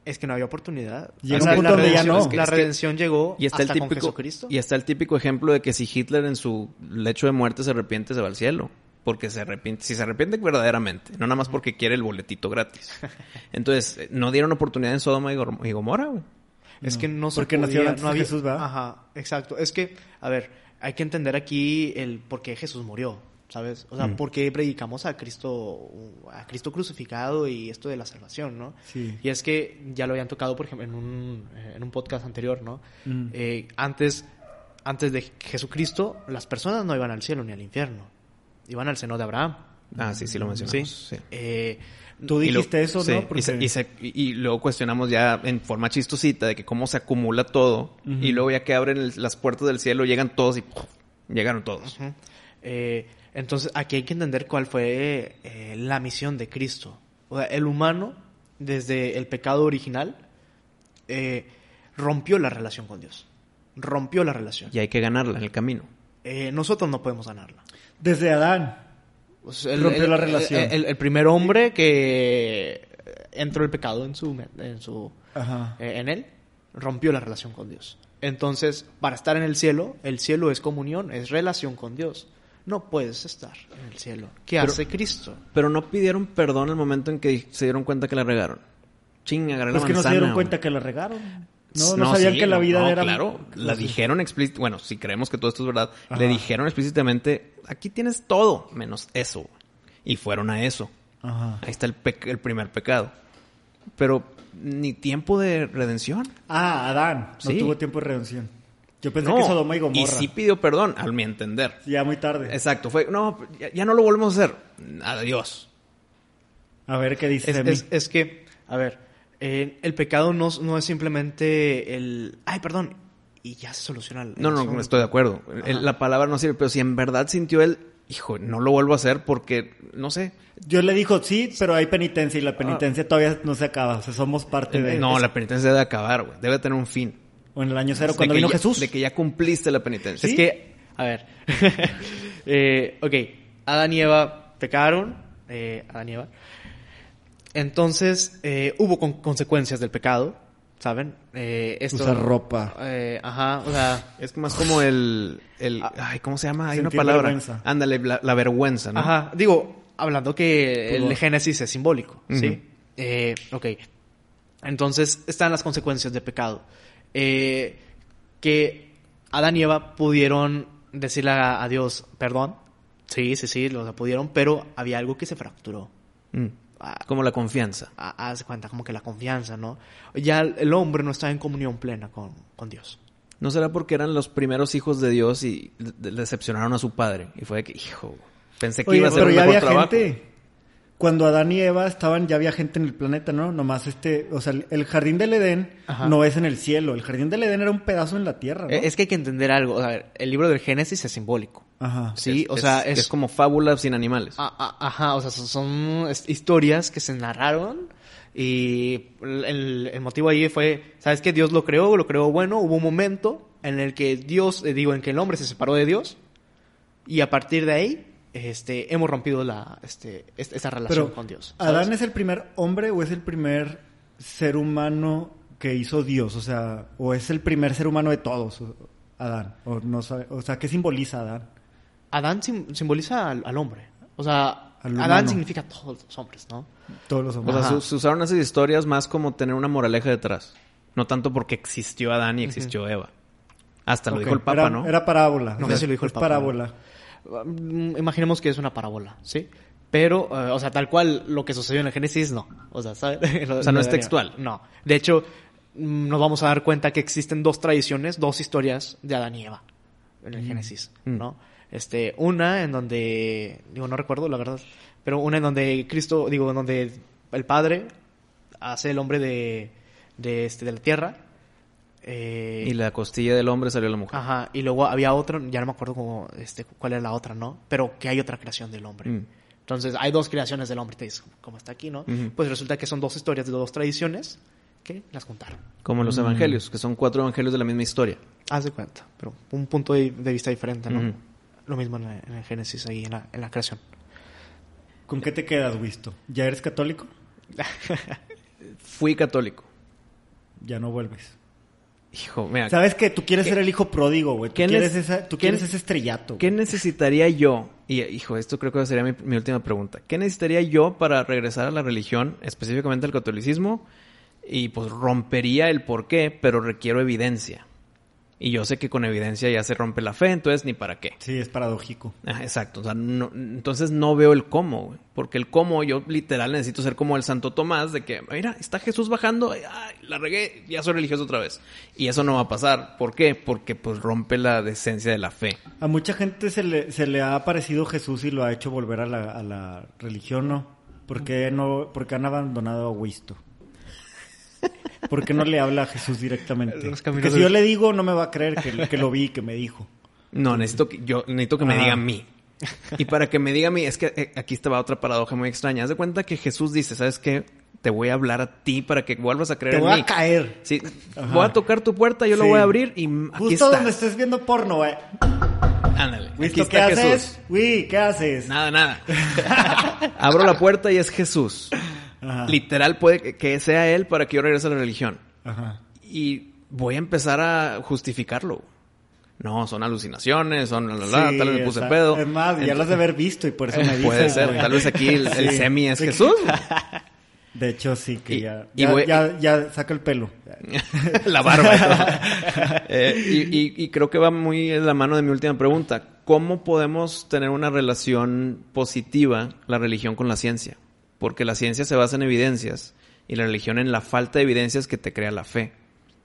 es que no había oportunidad. Llega O un sea, punto la donde ya redención- no. es que La Es que- redención llegó Y está, hasta el con típico, Jesucristo. y está el típico ejemplo de que si Hitler en su lecho de muerte se arrepiente, se va al cielo. Porque se arrepiente, si se arrepiente verdaderamente, no nada más porque quiere el boletito gratis. Entonces, eh, no dieron oportunidad en Sodoma y y Gomorra, güey. Es que no se Porque nació podía, no de había- Jesús, ¿verdad? Ajá, exacto. Es que, a ver, hay que entender aquí el por qué Jesús murió, ¿sabes? O sea, Mm. por qué predicamos a Cristo, a Cristo crucificado y esto de la salvación, ¿no? Sí. Y es que ya lo habían tocado, por ejemplo, en un, eh, en un podcast anterior, ¿no? Mm. Eh, antes, antes de Jesucristo, las personas no iban al cielo ni al infierno, iban al seno de Abraham. Ah, sí, sí lo mencionamos. Sí. sí. Eh, Tú Y lo- dijiste eso, sí, ¿no? y Porque- se- Y, se- y- y luego cuestionamos ya en forma chistosita de que cómo se acumula todo. Y luego ya que abren el- las puertas del cielo, llegan todos y ¡puf! llegaron todos. Eh, entonces, aquí hay que entender cuál fue eh, la misión de Cristo. O sea, el humano, desde el pecado original, eh, rompió la relación con Dios. Rompió la relación. Y hay que ganarla en el camino. Eh, nosotros no podemos ganarla. Desde Adán. O sea, Rompió la relación. El, el primer hombre que entró el pecado en su, en su Ajá. eh, en él, rompió la relación con Dios. Entonces, para estar en el cielo, el cielo es comunión, es relación con Dios. No puedes estar en el cielo. ¿Qué Pero- hace Cristo? Pero no pidieron perdón el momento en que se dieron cuenta que la regaron. Chinga, agarré Pues la que no se dieron cuenta que la regaron. No, no, sabían sí, que la vida no, era... Claro, la dijeron explícitamente. Bueno, si creemos que todo esto es verdad, Ajá. le dijeron explícitamente: aquí tienes todo menos eso. Y fueron a eso. Ajá. Ahí está el, pec- el primer pecado. Pero ni tiempo de redención. Ah, Adán. No Sí. tuvo tiempo de redención. Yo pensé no. que Sodoma y Gomorra. sí pidió perdón, al mi entender. Ya muy tarde. Exacto, fue, no, ya, ya no lo volvemos a hacer. Adiós. A ver qué dice Es, de mí. es- es que, a ver, eh, el pecado no, no es simplemente el... Ay, perdón, y ya se soluciona el No, no, no estoy de acuerdo. El- La palabra no sirve, pero si en verdad sintió él, hijo, no lo vuelvo a hacer porque, no sé. Yo le dijo, sí, pero hay penitencia y la penitencia todavía no se acaba. O sea, somos parte de... Ah. No, la penitencia debe acabar, güey. Debe tener un fin. O en el año cero, De cuando vino ya- Jesús. De que ya cumpliste la penitencia. Es que, a ver, eh, ok, Adán y Eva pecaron, eh, Adán y Eva. Entonces, eh, hubo con- consecuencias del pecado, ¿saben? Eh, esto, Usar ropa. eh, ajá, o sea, Es más como el, el ay, ¿cómo se llama? Hay una palabra. vergüenza. Ándale, la, la vergüenza, ¿no? Ajá, digo, hablando que el Pudor. Génesis es simbólico, ¿sí? Eh, ok. Entonces están las consecuencias del pecado. Eh, que Adán y Eva pudieron decirle a, a Dios perdón. Sí, sí, sí, lo pudieron, pero había algo que se fracturó. Mm. Como la confianza. haz cuenta, como que la confianza, ¿no? Ya el el hombre no estaba en comunión plena con, con Dios. ¿No será porque eran los primeros hijos de Dios y de- decepcionaron a su padre? Y fue de que, hijo, pensé que Oye, iba a ser pero un ya mejor había trabajo. gente. Cuando Adán y Eva estaban, ya había gente en el planeta, ¿no? Nomás este, o sea, el- jardín del Edén Ajá. no es en el cielo. El jardín del Edén era un pedazo en la tierra, ¿no? Eh, Es que hay que entender algo. A ver, el libro del Génesis es simbólico. Ajá. Sí, Es- o sea, es, es, es como fábula sin animales. Ah, ah, Ajá, o sea, son, historias que se narraron y el, el motivo ahí fue, ¿sabes qué? Dios lo creó, lo creó bueno, hubo un momento en el que Dios, eh, digo, en que el hombre se separó de Dios y a partir de ahí este, hemos rompido la, este, est- esa relación Pero, con Dios. ¿sabes? ¿Adán es el primer hombre o es el primer ser humano que hizo Dios? O sea, ¿o es el primer ser humano de todos, o- Adán? O, no sabe- o sea, ¿qué simboliza Adán? Adán sim- simboliza al, al hombre. O sea, Al Adán significa todos los hombres, ¿no? Todos los O hombres. sea, Ajá. se, se usaron esas historias más como tener una moraleja detrás. No tanto porque existió Adán y existió Eva. Hasta lo dijo el Papa, era, ¿no? Era parábola. No O sé sea, si lo dijo el Papa, parábola. Imaginemos que es una parábola, ¿sí? Pero, eh, o sea, tal cual lo que sucedió en el Génesis, no. O sea, ¿sabes? O sea, no es textual. No. De hecho, mm, nos vamos a dar cuenta que existen dos tradiciones, dos historias de Adán y Eva en el Génesis, Mm. ¿no? Este, una en donde, digo, no recuerdo la verdad, pero una en donde Cristo, digo, en donde el Padre hace el hombre de, de, este, de la tierra. Eh, Y la costilla del hombre salió la mujer. Ajá, y luego había otro, ya no me acuerdo cómo, este, cuál era la otra, ¿no? Pero que hay otra creación del hombre. Mm. Entonces, hay dos creaciones del hombre, te dices, como está aquí, ¿no? Pues resulta que son dos historias de dos tradiciones que las juntaron. Como los evangelios, que son cuatro evangelios de la misma historia. Haz de cuenta, pero un punto de, de vista diferente, ¿no? Lo mismo en, la- en el Génesis, ahí en la, en la creación. ¿Con qué te quedas, Wisto? ¿Ya eres católico? Fui católico. Ya no vuelves. Hijo, mira, ¿Sabes que tú quieres ser el hijo pródigo, güey? Tú ¿Qué quieres, esa, tú quieres ese estrellato. ¿qué necesitaría yo? Y, hijo, esto creo que sería mi, mi última pregunta. ¿Qué necesitaría yo para regresar a la religión, específicamente al catolicismo? Y pues rompería el por qué, pero requiero evidencia. Y yo sé que con evidencia ya se rompe la fe, entonces ni para qué. Sí, es paradójico. Ah, exacto. O sea, no- entonces no veo el cómo, güey. Porque el cómo yo literal necesito ser como el Santo Tomás de que, mira, está Jesús bajando, ay, la regué, ya soy religioso otra vez. Y eso no va a pasar. ¿Por qué? Porque pues rompe la decencia de la fe. A mucha gente se le, se le ha aparecido Jesús y lo ha hecho volver a la, a la religión, ¿no? ¿Por qué, no? ¿Por qué han abandonado a Wisto? ¿Por qué no le habla a Jesús directamente? Porque si de- yo le digo, no me va a creer que, que lo vi, que me dijo. No, necesito que yo necesito que me diga a mí. Y para que me diga a mí, es que eh, aquí estaba otra paradoja muy extraña. Haz de cuenta que Jesús dice, ¿sabes qué? Te voy a hablar a ti para que vuelvas a creer Te en voy mí. a caer. Sí, Ajá. voy a tocar tu puerta, yo lo voy a abrir y aquí Justo está. donde estés viendo porno, güey. Ándale. Aquí ¿qué está Jesús. haces? Uy, ¿qué haces? Nada, nada. Abro la puerta y es Jesús. Ajá. Literal puede que- sea él para que yo regrese a la religión. Ajá. Y voy a empezar a justificarlo. No, son alucinaciones, son la, la, tal vez me puse o sea, pedo. Es más, ya Entonces- lo has de haber visto y por eso me dices. Puede ser, güey. tal vez aquí el, el Sí. semi es Jesús. De hecho, sí, que Y- ya, y ya, voy- ya, ya saca el pelo. la barba. Eh, y creo que va muy en la mano de mi última pregunta. ¿Cómo podemos tener una relación positiva la religión con la ciencia? Porque la ciencia se basa en evidencias y la religión en la falta de evidencias que te crea la fe.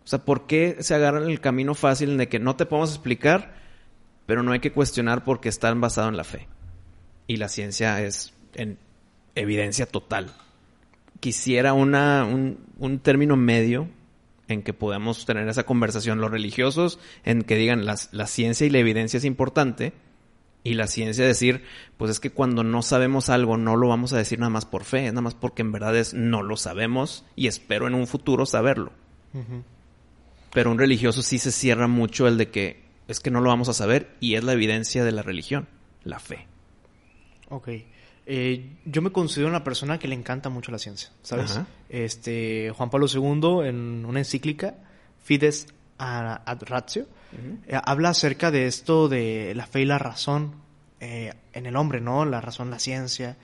O sea, ¿por qué se agarran el camino fácil de que no te podemos explicar, pero no hay que cuestionar porque están basados en la fe? Y la ciencia es en evidencia total. Quisiera un, un término medio en que podamos tener esa conversación los religiosos, en que digan la, la ciencia y la evidencia es importante, y la ciencia decir, pues es que cuando no sabemos algo no lo vamos a decir nada más por fe, nada más porque en verdad es no lo sabemos y espero en un futuro saberlo. Pero un religioso sí se cierra mucho el de que es que no lo vamos a saber y es la evidencia de la religión, la fe. Ok. Eh, yo me considero una persona que le encanta mucho la ciencia, ¿sabes? Ajá. Este, Juan Pablo II, en una encíclica, Fides ad Ratio, eh, habla acerca de esto de la fe y la razón eh, en el hombre, ¿no? La razón, la ciencia,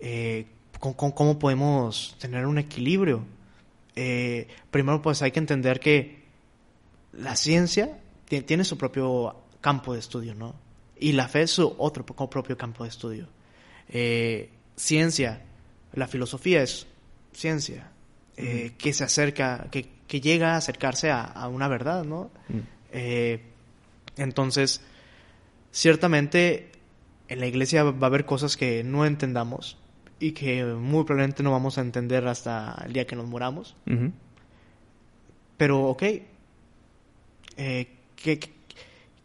eh, con- con- cómo podemos tener un equilibrio. Eh, primero, pues hay que entender que la ciencia ti- tiene su propio campo de estudio, ¿no? Y la fe es su otro propio campo de estudio. Ciencia, la filosofía es ciencia, eh, que se acerca, que, que llega a acercarse a, a una verdad, ¿no? Eh, entonces, ciertamente en la iglesia va a haber cosas que no entendamos y que muy probablemente no vamos a entender hasta el día que nos muramos. Ujú. Pero, ok, eh, ¿qué,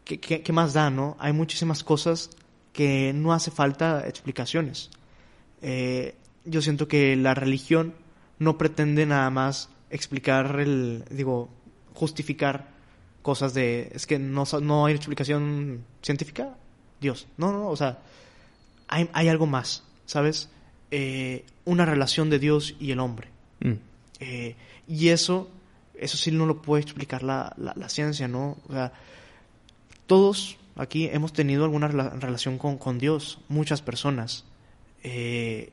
qué, qué- qué más da, no? Hay muchísimas cosas que no hace falta explicaciones. Eh, yo siento que la religión no pretende nada más explicar el, digo, justificar cosas de, es que no, no hay explicación científica, Dios. No, no, o sea, hay, hay algo más, ¿sabes? Eh, una relación de Dios y el hombre. Mm. Eh, y eso, eso sí no lo puede explicar la, la, la ciencia, ¿no? O sea, todos aquí hemos tenido alguna rela- relación con, con Dios, muchas personas. Eh,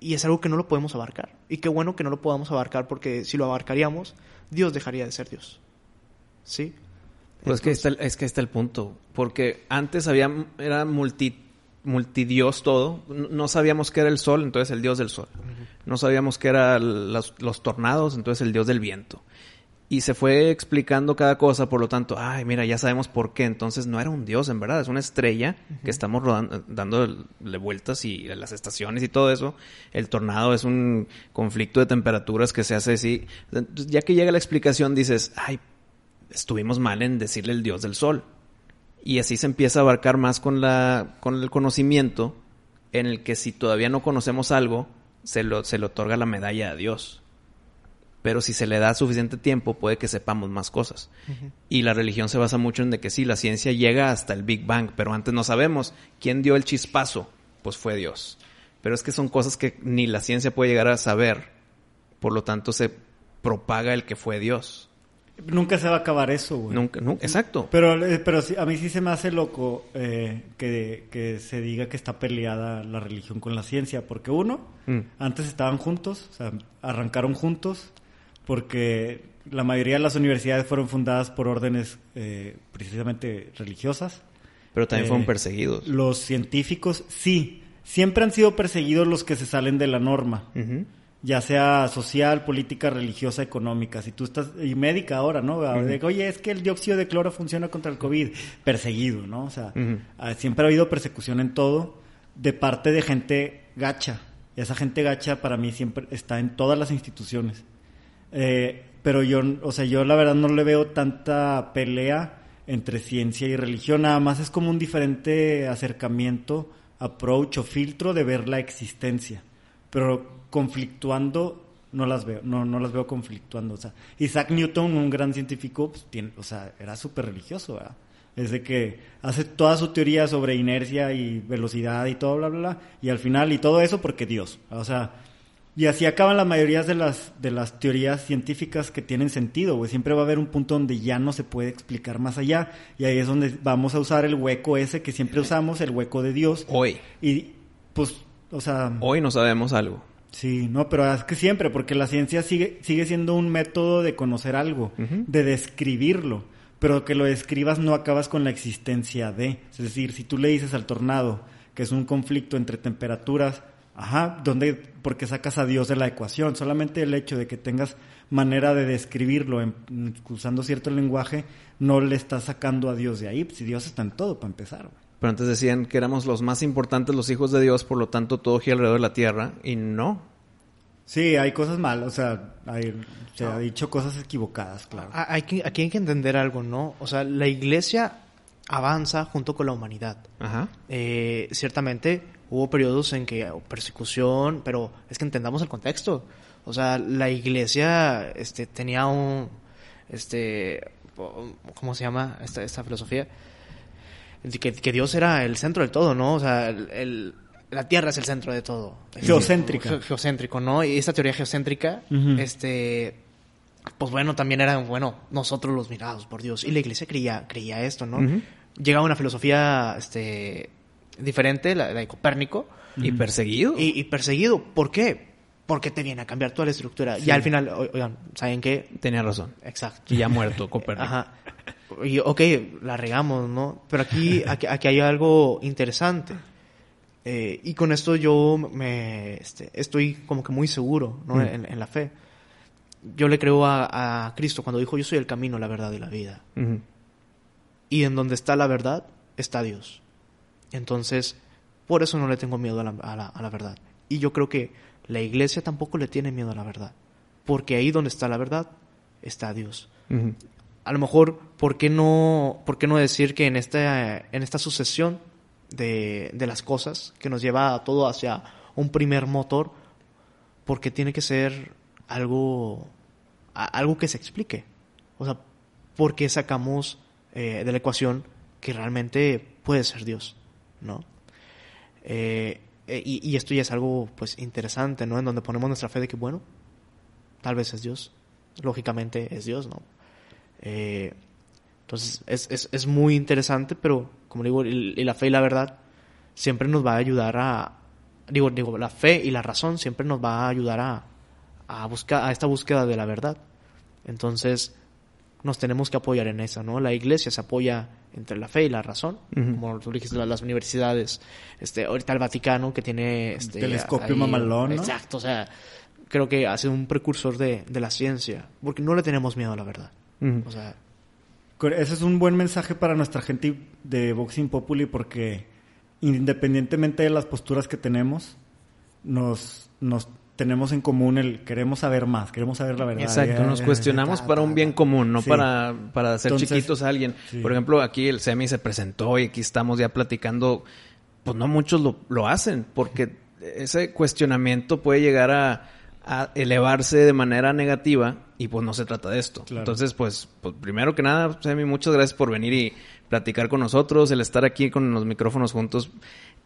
y es algo que no lo podemos abarcar. Y qué bueno que no lo podamos abarcar porque si lo abarcaríamos, Dios dejaría de ser Dios. ¿Sí? Pues es que, está, el- es que está el punto. Porque antes había, era multi, multidios todo. No sabíamos que era el sol, entonces el dios del sol. No sabíamos que eran los, los tornados, entonces el dios del viento. Y se fue explicando cada cosa, por lo tanto, ay, mira, ya sabemos por qué. Entonces no era un dios, en verdad, es una estrella que estamos rodando, dándole vueltas y las estaciones y todo eso. El tornado es un conflicto de temperaturas que se hace así. Ya que llega la explicación, dices, ay, estuvimos mal en decirle el dios del sol. Y así se empieza a abarcar más con, la, con el conocimiento en el que si todavía no conocemos algo, se, lo, se le otorga la medalla a Dios. Pero si se le da suficiente tiempo, puede que sepamos más cosas. Y la religión se basa mucho en de que sí, la ciencia llega hasta el Big Bang, pero antes no sabemos quién dio el chispazo, pues fue Dios. Pero es que son cosas que ni la ciencia puede llegar a saber, por lo tanto se propaga el que fue Dios. Nunca se va a acabar eso, güey. Nunca, nunca, exacto. Pero, eh, pero a mí sí se me hace loco eh, que, que se diga que está peleada la religión con la ciencia. Porque uno, Mm. antes estaban juntos, o sea, arrancaron juntos, porque la mayoría de las universidades fueron fundadas por órdenes eh, precisamente religiosas. Pero también Eh, fueron perseguidos. Los científicos, sí, siempre han sido perseguidos los que se salen de la norma. Ya sea social, política, religiosa, económica. Si tú estás, y médica ahora, ¿no? De que, Oye, es que el dióxido de cloro funciona contra el COVID. Perseguido, ¿no? O sea, ah, siempre ha habido persecución en todo de parte de gente gacha. Y esa gente gacha para mí siempre está en todas las instituciones. Eh, pero yo, o sea, yo la verdad no le veo tanta pelea entre ciencia y religión. Nada más es como un diferente acercamiento, approach o filtro de ver la existencia. Pero conflictuando no las veo, no, no las veo conflictuando. O sea, Isaac Newton, un gran científico, pues, tiene, o sea, era súper religioso, ¿verdad? Es de que hace toda su teoría sobre inercia y velocidad y todo, bla, bla, bla, y al final, y todo eso porque Dios. O sea, y así acaban la mayoría de las, de las teorías científicas que tienen sentido, güey. Siempre va a haber un punto donde ya no se puede explicar más allá. Y ahí es donde vamos a usar el hueco ese que siempre usamos, el hueco de Dios. Hoy. Y pues, o sea... Hoy no sabemos algo. Sí, no, pero es que siempre, porque la ciencia sigue, sigue siendo un método de conocer algo, de describirlo, pero que lo describas no acabas con la existencia de. Es decir, si tú le dices al tornado que es un conflicto entre temperaturas, ajá, ¿dónde, por qué sacas a Dios de la ecuación? Solamente el hecho de que tengas manera de describirlo en- usando cierto lenguaje, no le estás sacando a Dios de ahí, si Dios está en todo, para empezar. güey. Pero antes decían que éramos los más importantes, los hijos de Dios, por lo tanto todo gira alrededor de la tierra. Y no. Sí, hay cosas mal, o sea, hay- se ha dicho cosas equivocadas, claro. Hay que, aquí hay que entender algo, ¿no? O sea, la iglesia avanza junto con la humanidad. Ajá. Eh, ciertamente hubo periodos en que hubo persecución, pero es que entendamos el contexto. O sea, la iglesia este, tenía un, este, ¿cómo se llama esta, esta filosofía? Que, que Dios era el centro del todo, ¿no? O sea, el, el- la tierra es el centro de todo. Geocéntrica. Ge- geocéntrico, ¿no? Y esta teoría geocéntrica, este, pues bueno, también era, bueno, nosotros los mirados por Dios. Y la iglesia creía, creía esto, ¿no? Ujú. Llegaba una filosofía, este, diferente, la, la de Copérnico, Y perseguido. y, y perseguido. ¿Por qué? Porque te viene a cambiar toda la estructura. Y al final, oigan, ¿saben qué? Tenía razón. Exacto. Y ya muerto, Copérnico. Ajá. Y, ok, la regamos, ¿no? Pero aquí, aquí, aquí hay algo interesante. Eh, y con esto yo me este, estoy como que muy seguro ¿no? Mm. en, en la fe. Yo le creo a, a Cristo cuando dijo, yo soy el camino, la verdad y la vida. Y en donde está la verdad, está Dios. Entonces, por eso no le tengo miedo a la, a la- a la verdad. Y yo creo que la iglesia tampoco le tiene miedo a la verdad. Porque ahí donde está la verdad, está Dios. A lo mejor, ¿por qué no, por qué no decir que en esta, en esta sucesión de, de las cosas que nos lleva a todo hacia un primer motor, porque tiene que ser algo, algo que se explique? O sea, ¿por qué sacamos eh, de la ecuación que realmente puede ser Dios? ¿No? Eh, eh, y, y esto ya es algo pues interesante, ¿no? En donde ponemos nuestra fe de que, bueno, tal vez es Dios. Lógicamente es Dios, ¿no? Eh, entonces es, es, es muy interesante, pero como digo, y, y la fe y la verdad siempre nos va a ayudar a, digo, digo, la fe y la razón siempre nos va a ayudar a, a buscar, a esta búsqueda de la verdad. Entonces nos tenemos que apoyar en esa, ¿no? La iglesia se apoya entre la fe y la razón, como tú dijiste, la- las universidades, este, ahorita el Vaticano que tiene este Telescopio mamalón, ¿no? Exacto, o sea, creo que hace un precursor de, de la ciencia, porque no le tenemos miedo a la verdad. O sea, Ese es un buen mensaje para nuestra gente de Boxing Populi porque independientemente de las posturas que tenemos, nos, nos tenemos en común el queremos saber más, queremos saber la verdad. Exacto, nos cuestionamos para un bien común, no Sí. para, para hacer Entonces, chiquitos a alguien. sí. Por ejemplo, aquí el SEMI se presentó y aquí estamos ya platicando. Pues no muchos lo, lo hacen, porque ese cuestionamiento puede llegar a, a elevarse de manera negativa y pues no se trata de esto. Claro. Entonces, pues, pues primero que nada, Semi, muchas gracias por venir y platicar con nosotros, el estar aquí con los micrófonos juntos.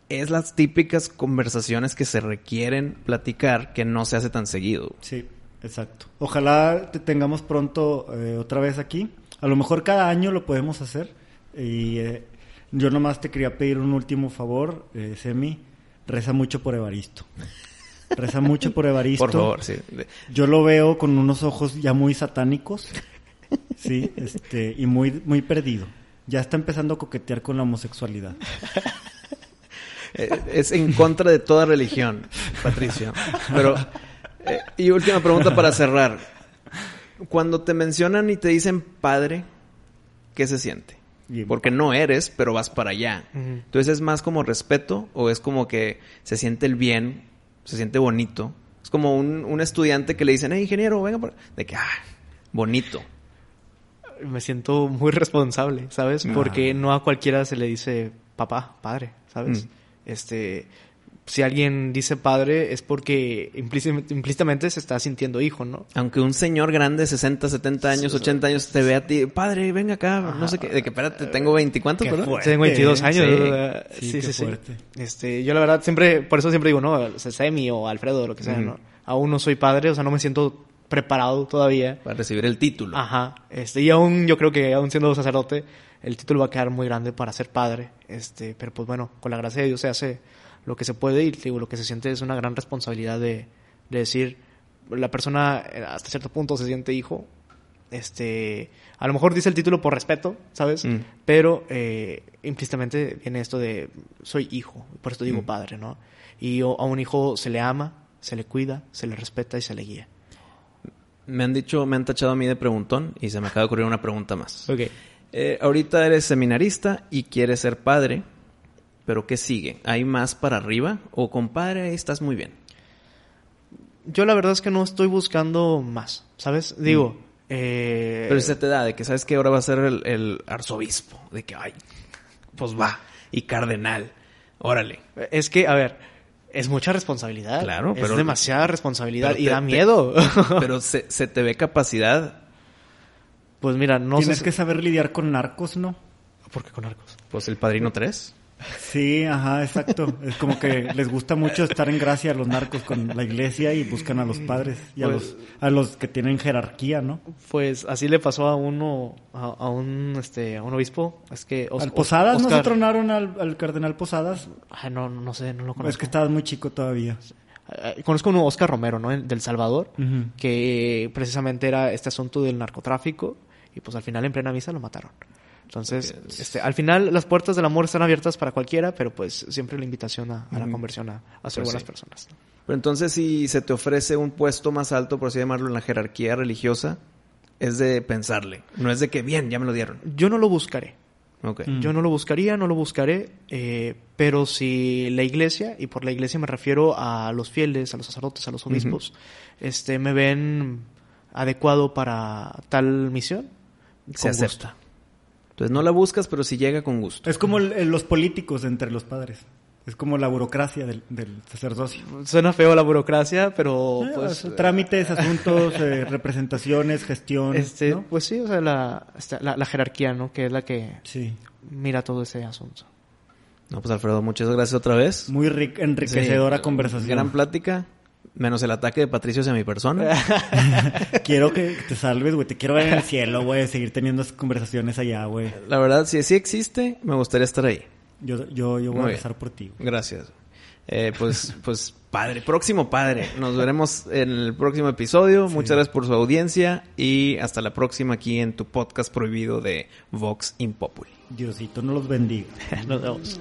Es las típicas conversaciones que se requieren platicar que no se hace tan seguido. Sí, exacto. Ojalá te tengamos pronto eh, otra vez aquí. A lo mejor cada año lo podemos hacer. Y eh, yo nomás te quería pedir un último favor, eh, Semi. Reza mucho por Evaristo. Reza mucho por Evaristo. Por favor, sí. Yo lo veo con unos ojos ya muy satánicos. Sí, este, y muy, muy perdido. Ya está empezando a coquetear con la homosexualidad. Eh, es en contra de toda religión, Patricio. Pero, eh, y última pregunta para cerrar. Cuando te mencionan y te dicen padre, ¿qué se siente? Bien. Porque no eres, pero vas para allá. Entonces, ¿es más como respeto o es como que se siente el bien, se siente bonito? Es como un, un estudiante que le dicen, hey, ingeniero, venga por... De que, ah, bonito. me siento muy responsable, ¿sabes? Ah. Porque no a cualquiera se le dice papá, padre, ¿sabes? Mm. Este, si alguien dice padre es porque implícit- implícitamente se está sintiendo hijo, ¿no? Aunque un señor grande, 60, 70 años, 80 años, te ve a ti, padre, venga acá, no sé qué, de que espérate, tengo 20, ¿cuántos, Qué perdón? fuerte. Tengo 22 ¿eh? años. Sí. Sí, Sí, sí, sí. Este, yo la verdad siempre, por eso siempre digo, no, o sea, Semi o Alfredo o lo que sea. ¿no? Aún no soy padre, o sea, no me siento preparado todavía. Para recibir el título. Ajá. Este, y aún yo creo que aún siendo sacerdote, el título va a quedar muy grande para ser padre. Este, pero pues bueno, con la gracia de Dios se hace lo que se puede y digo, lo que se siente es una gran responsabilidad de, de decir, la persona eh, hasta cierto punto se siente hijo. Este, a lo mejor dice el título por respeto, ¿sabes? Mm. Pero eh, implícitamente viene esto de soy hijo, por esto digo Mm. padre, ¿no? Y o- a un hijo se le ama, se le cuida, se le respeta y se le guía. Me han dicho, me han tachado a mí de preguntón y se me acaba de ocurrir una pregunta más. Ok. Eh, ahorita eres seminarista y quieres ser padre, pero ¿qué sigue? ¿Hay más para arriba? ¿O compadre, ahí estás muy bien? yo la verdad es que no estoy buscando más, ¿sabes? Digo, eh, Pero se te da de que sabes que ahora va a ser el, el arzobispo. De que, ay, pues va. Y cardenal. Órale. es que, a ver, es mucha responsabilidad. Claro, pero- Es demasiada responsabilidad y te- da te- miedo. Pero se, se te ve capacidad. pues mira, no Tienes sé... que saber lidiar con narcos, ¿no? ¿Por qué con arcos? Pues el padrino 3. Sí, ajá, exacto. Es como que les gusta mucho estar en gracia a los narcos con la iglesia y buscan a los padres y a Pues- los a los que tienen jerarquía, ¿no? Pues así le pasó a uno, a, a un, este, a un obispo. Es que... Os- Al Os- Posadas no se Oscar- tronaron al, al cardenal Posadas. Ay, no, no sé, no lo conozco. Es que estabas muy chico todavía. Conozco a uno, Oscar Romero, ¿no? Del Salvador, que precisamente era este asunto del narcotráfico y pues al final en plena misa lo mataron. Entonces, este, al final las puertas del amor están abiertas para cualquiera, pero pues siempre la invitación a, a la conversión a, a ser Pues buenas sí. personas. Pero entonces si se te ofrece un puesto más alto, por así llamarlo, en la jerarquía religiosa, es de pensarle. No es de que, bien, ya me lo dieron. Yo no lo buscaré. Ok. Mm. Yo no lo buscaría, no lo buscaré, eh, pero si la iglesia, y por la iglesia me refiero a los fieles, a los sacerdotes, a los obispos, este, me ven adecuado para tal misión, Se acepta. gusto. Entonces no la buscas, pero si llega con gusto. Es como el- el- los políticos entre los padres. Es como la burocracia del, del sacerdocio. Suena feo la burocracia, pero Eh, pues... trámites, asuntos, eh, representaciones, gestión. Este, ¿no? pues sí, o sea, la, la, la jerarquía, ¿no? Que es la que Sí. mira todo ese asunto. No, pues Alfredo, muchas gracias otra vez. Muy enriquecedora Sí, conversación. Gran plática. Menos el ataque de Patricio hacia mi persona. Quiero que te salves, güey. Te quiero ver en el cielo, güey. Seguir teniendo esas conversaciones allá, güey. La verdad, si sí existe, me gustaría estar ahí. Yo, yo, yo voy Muy a rezar por ti. Gracias. Eh, pues, pues, padre, próximo padre. Nos veremos en el próximo episodio. Muchas gracias por su audiencia y hasta la próxima aquí en tu podcast prohibido de Vox Impopuli. Diosito no los bendiga. Nos vemos.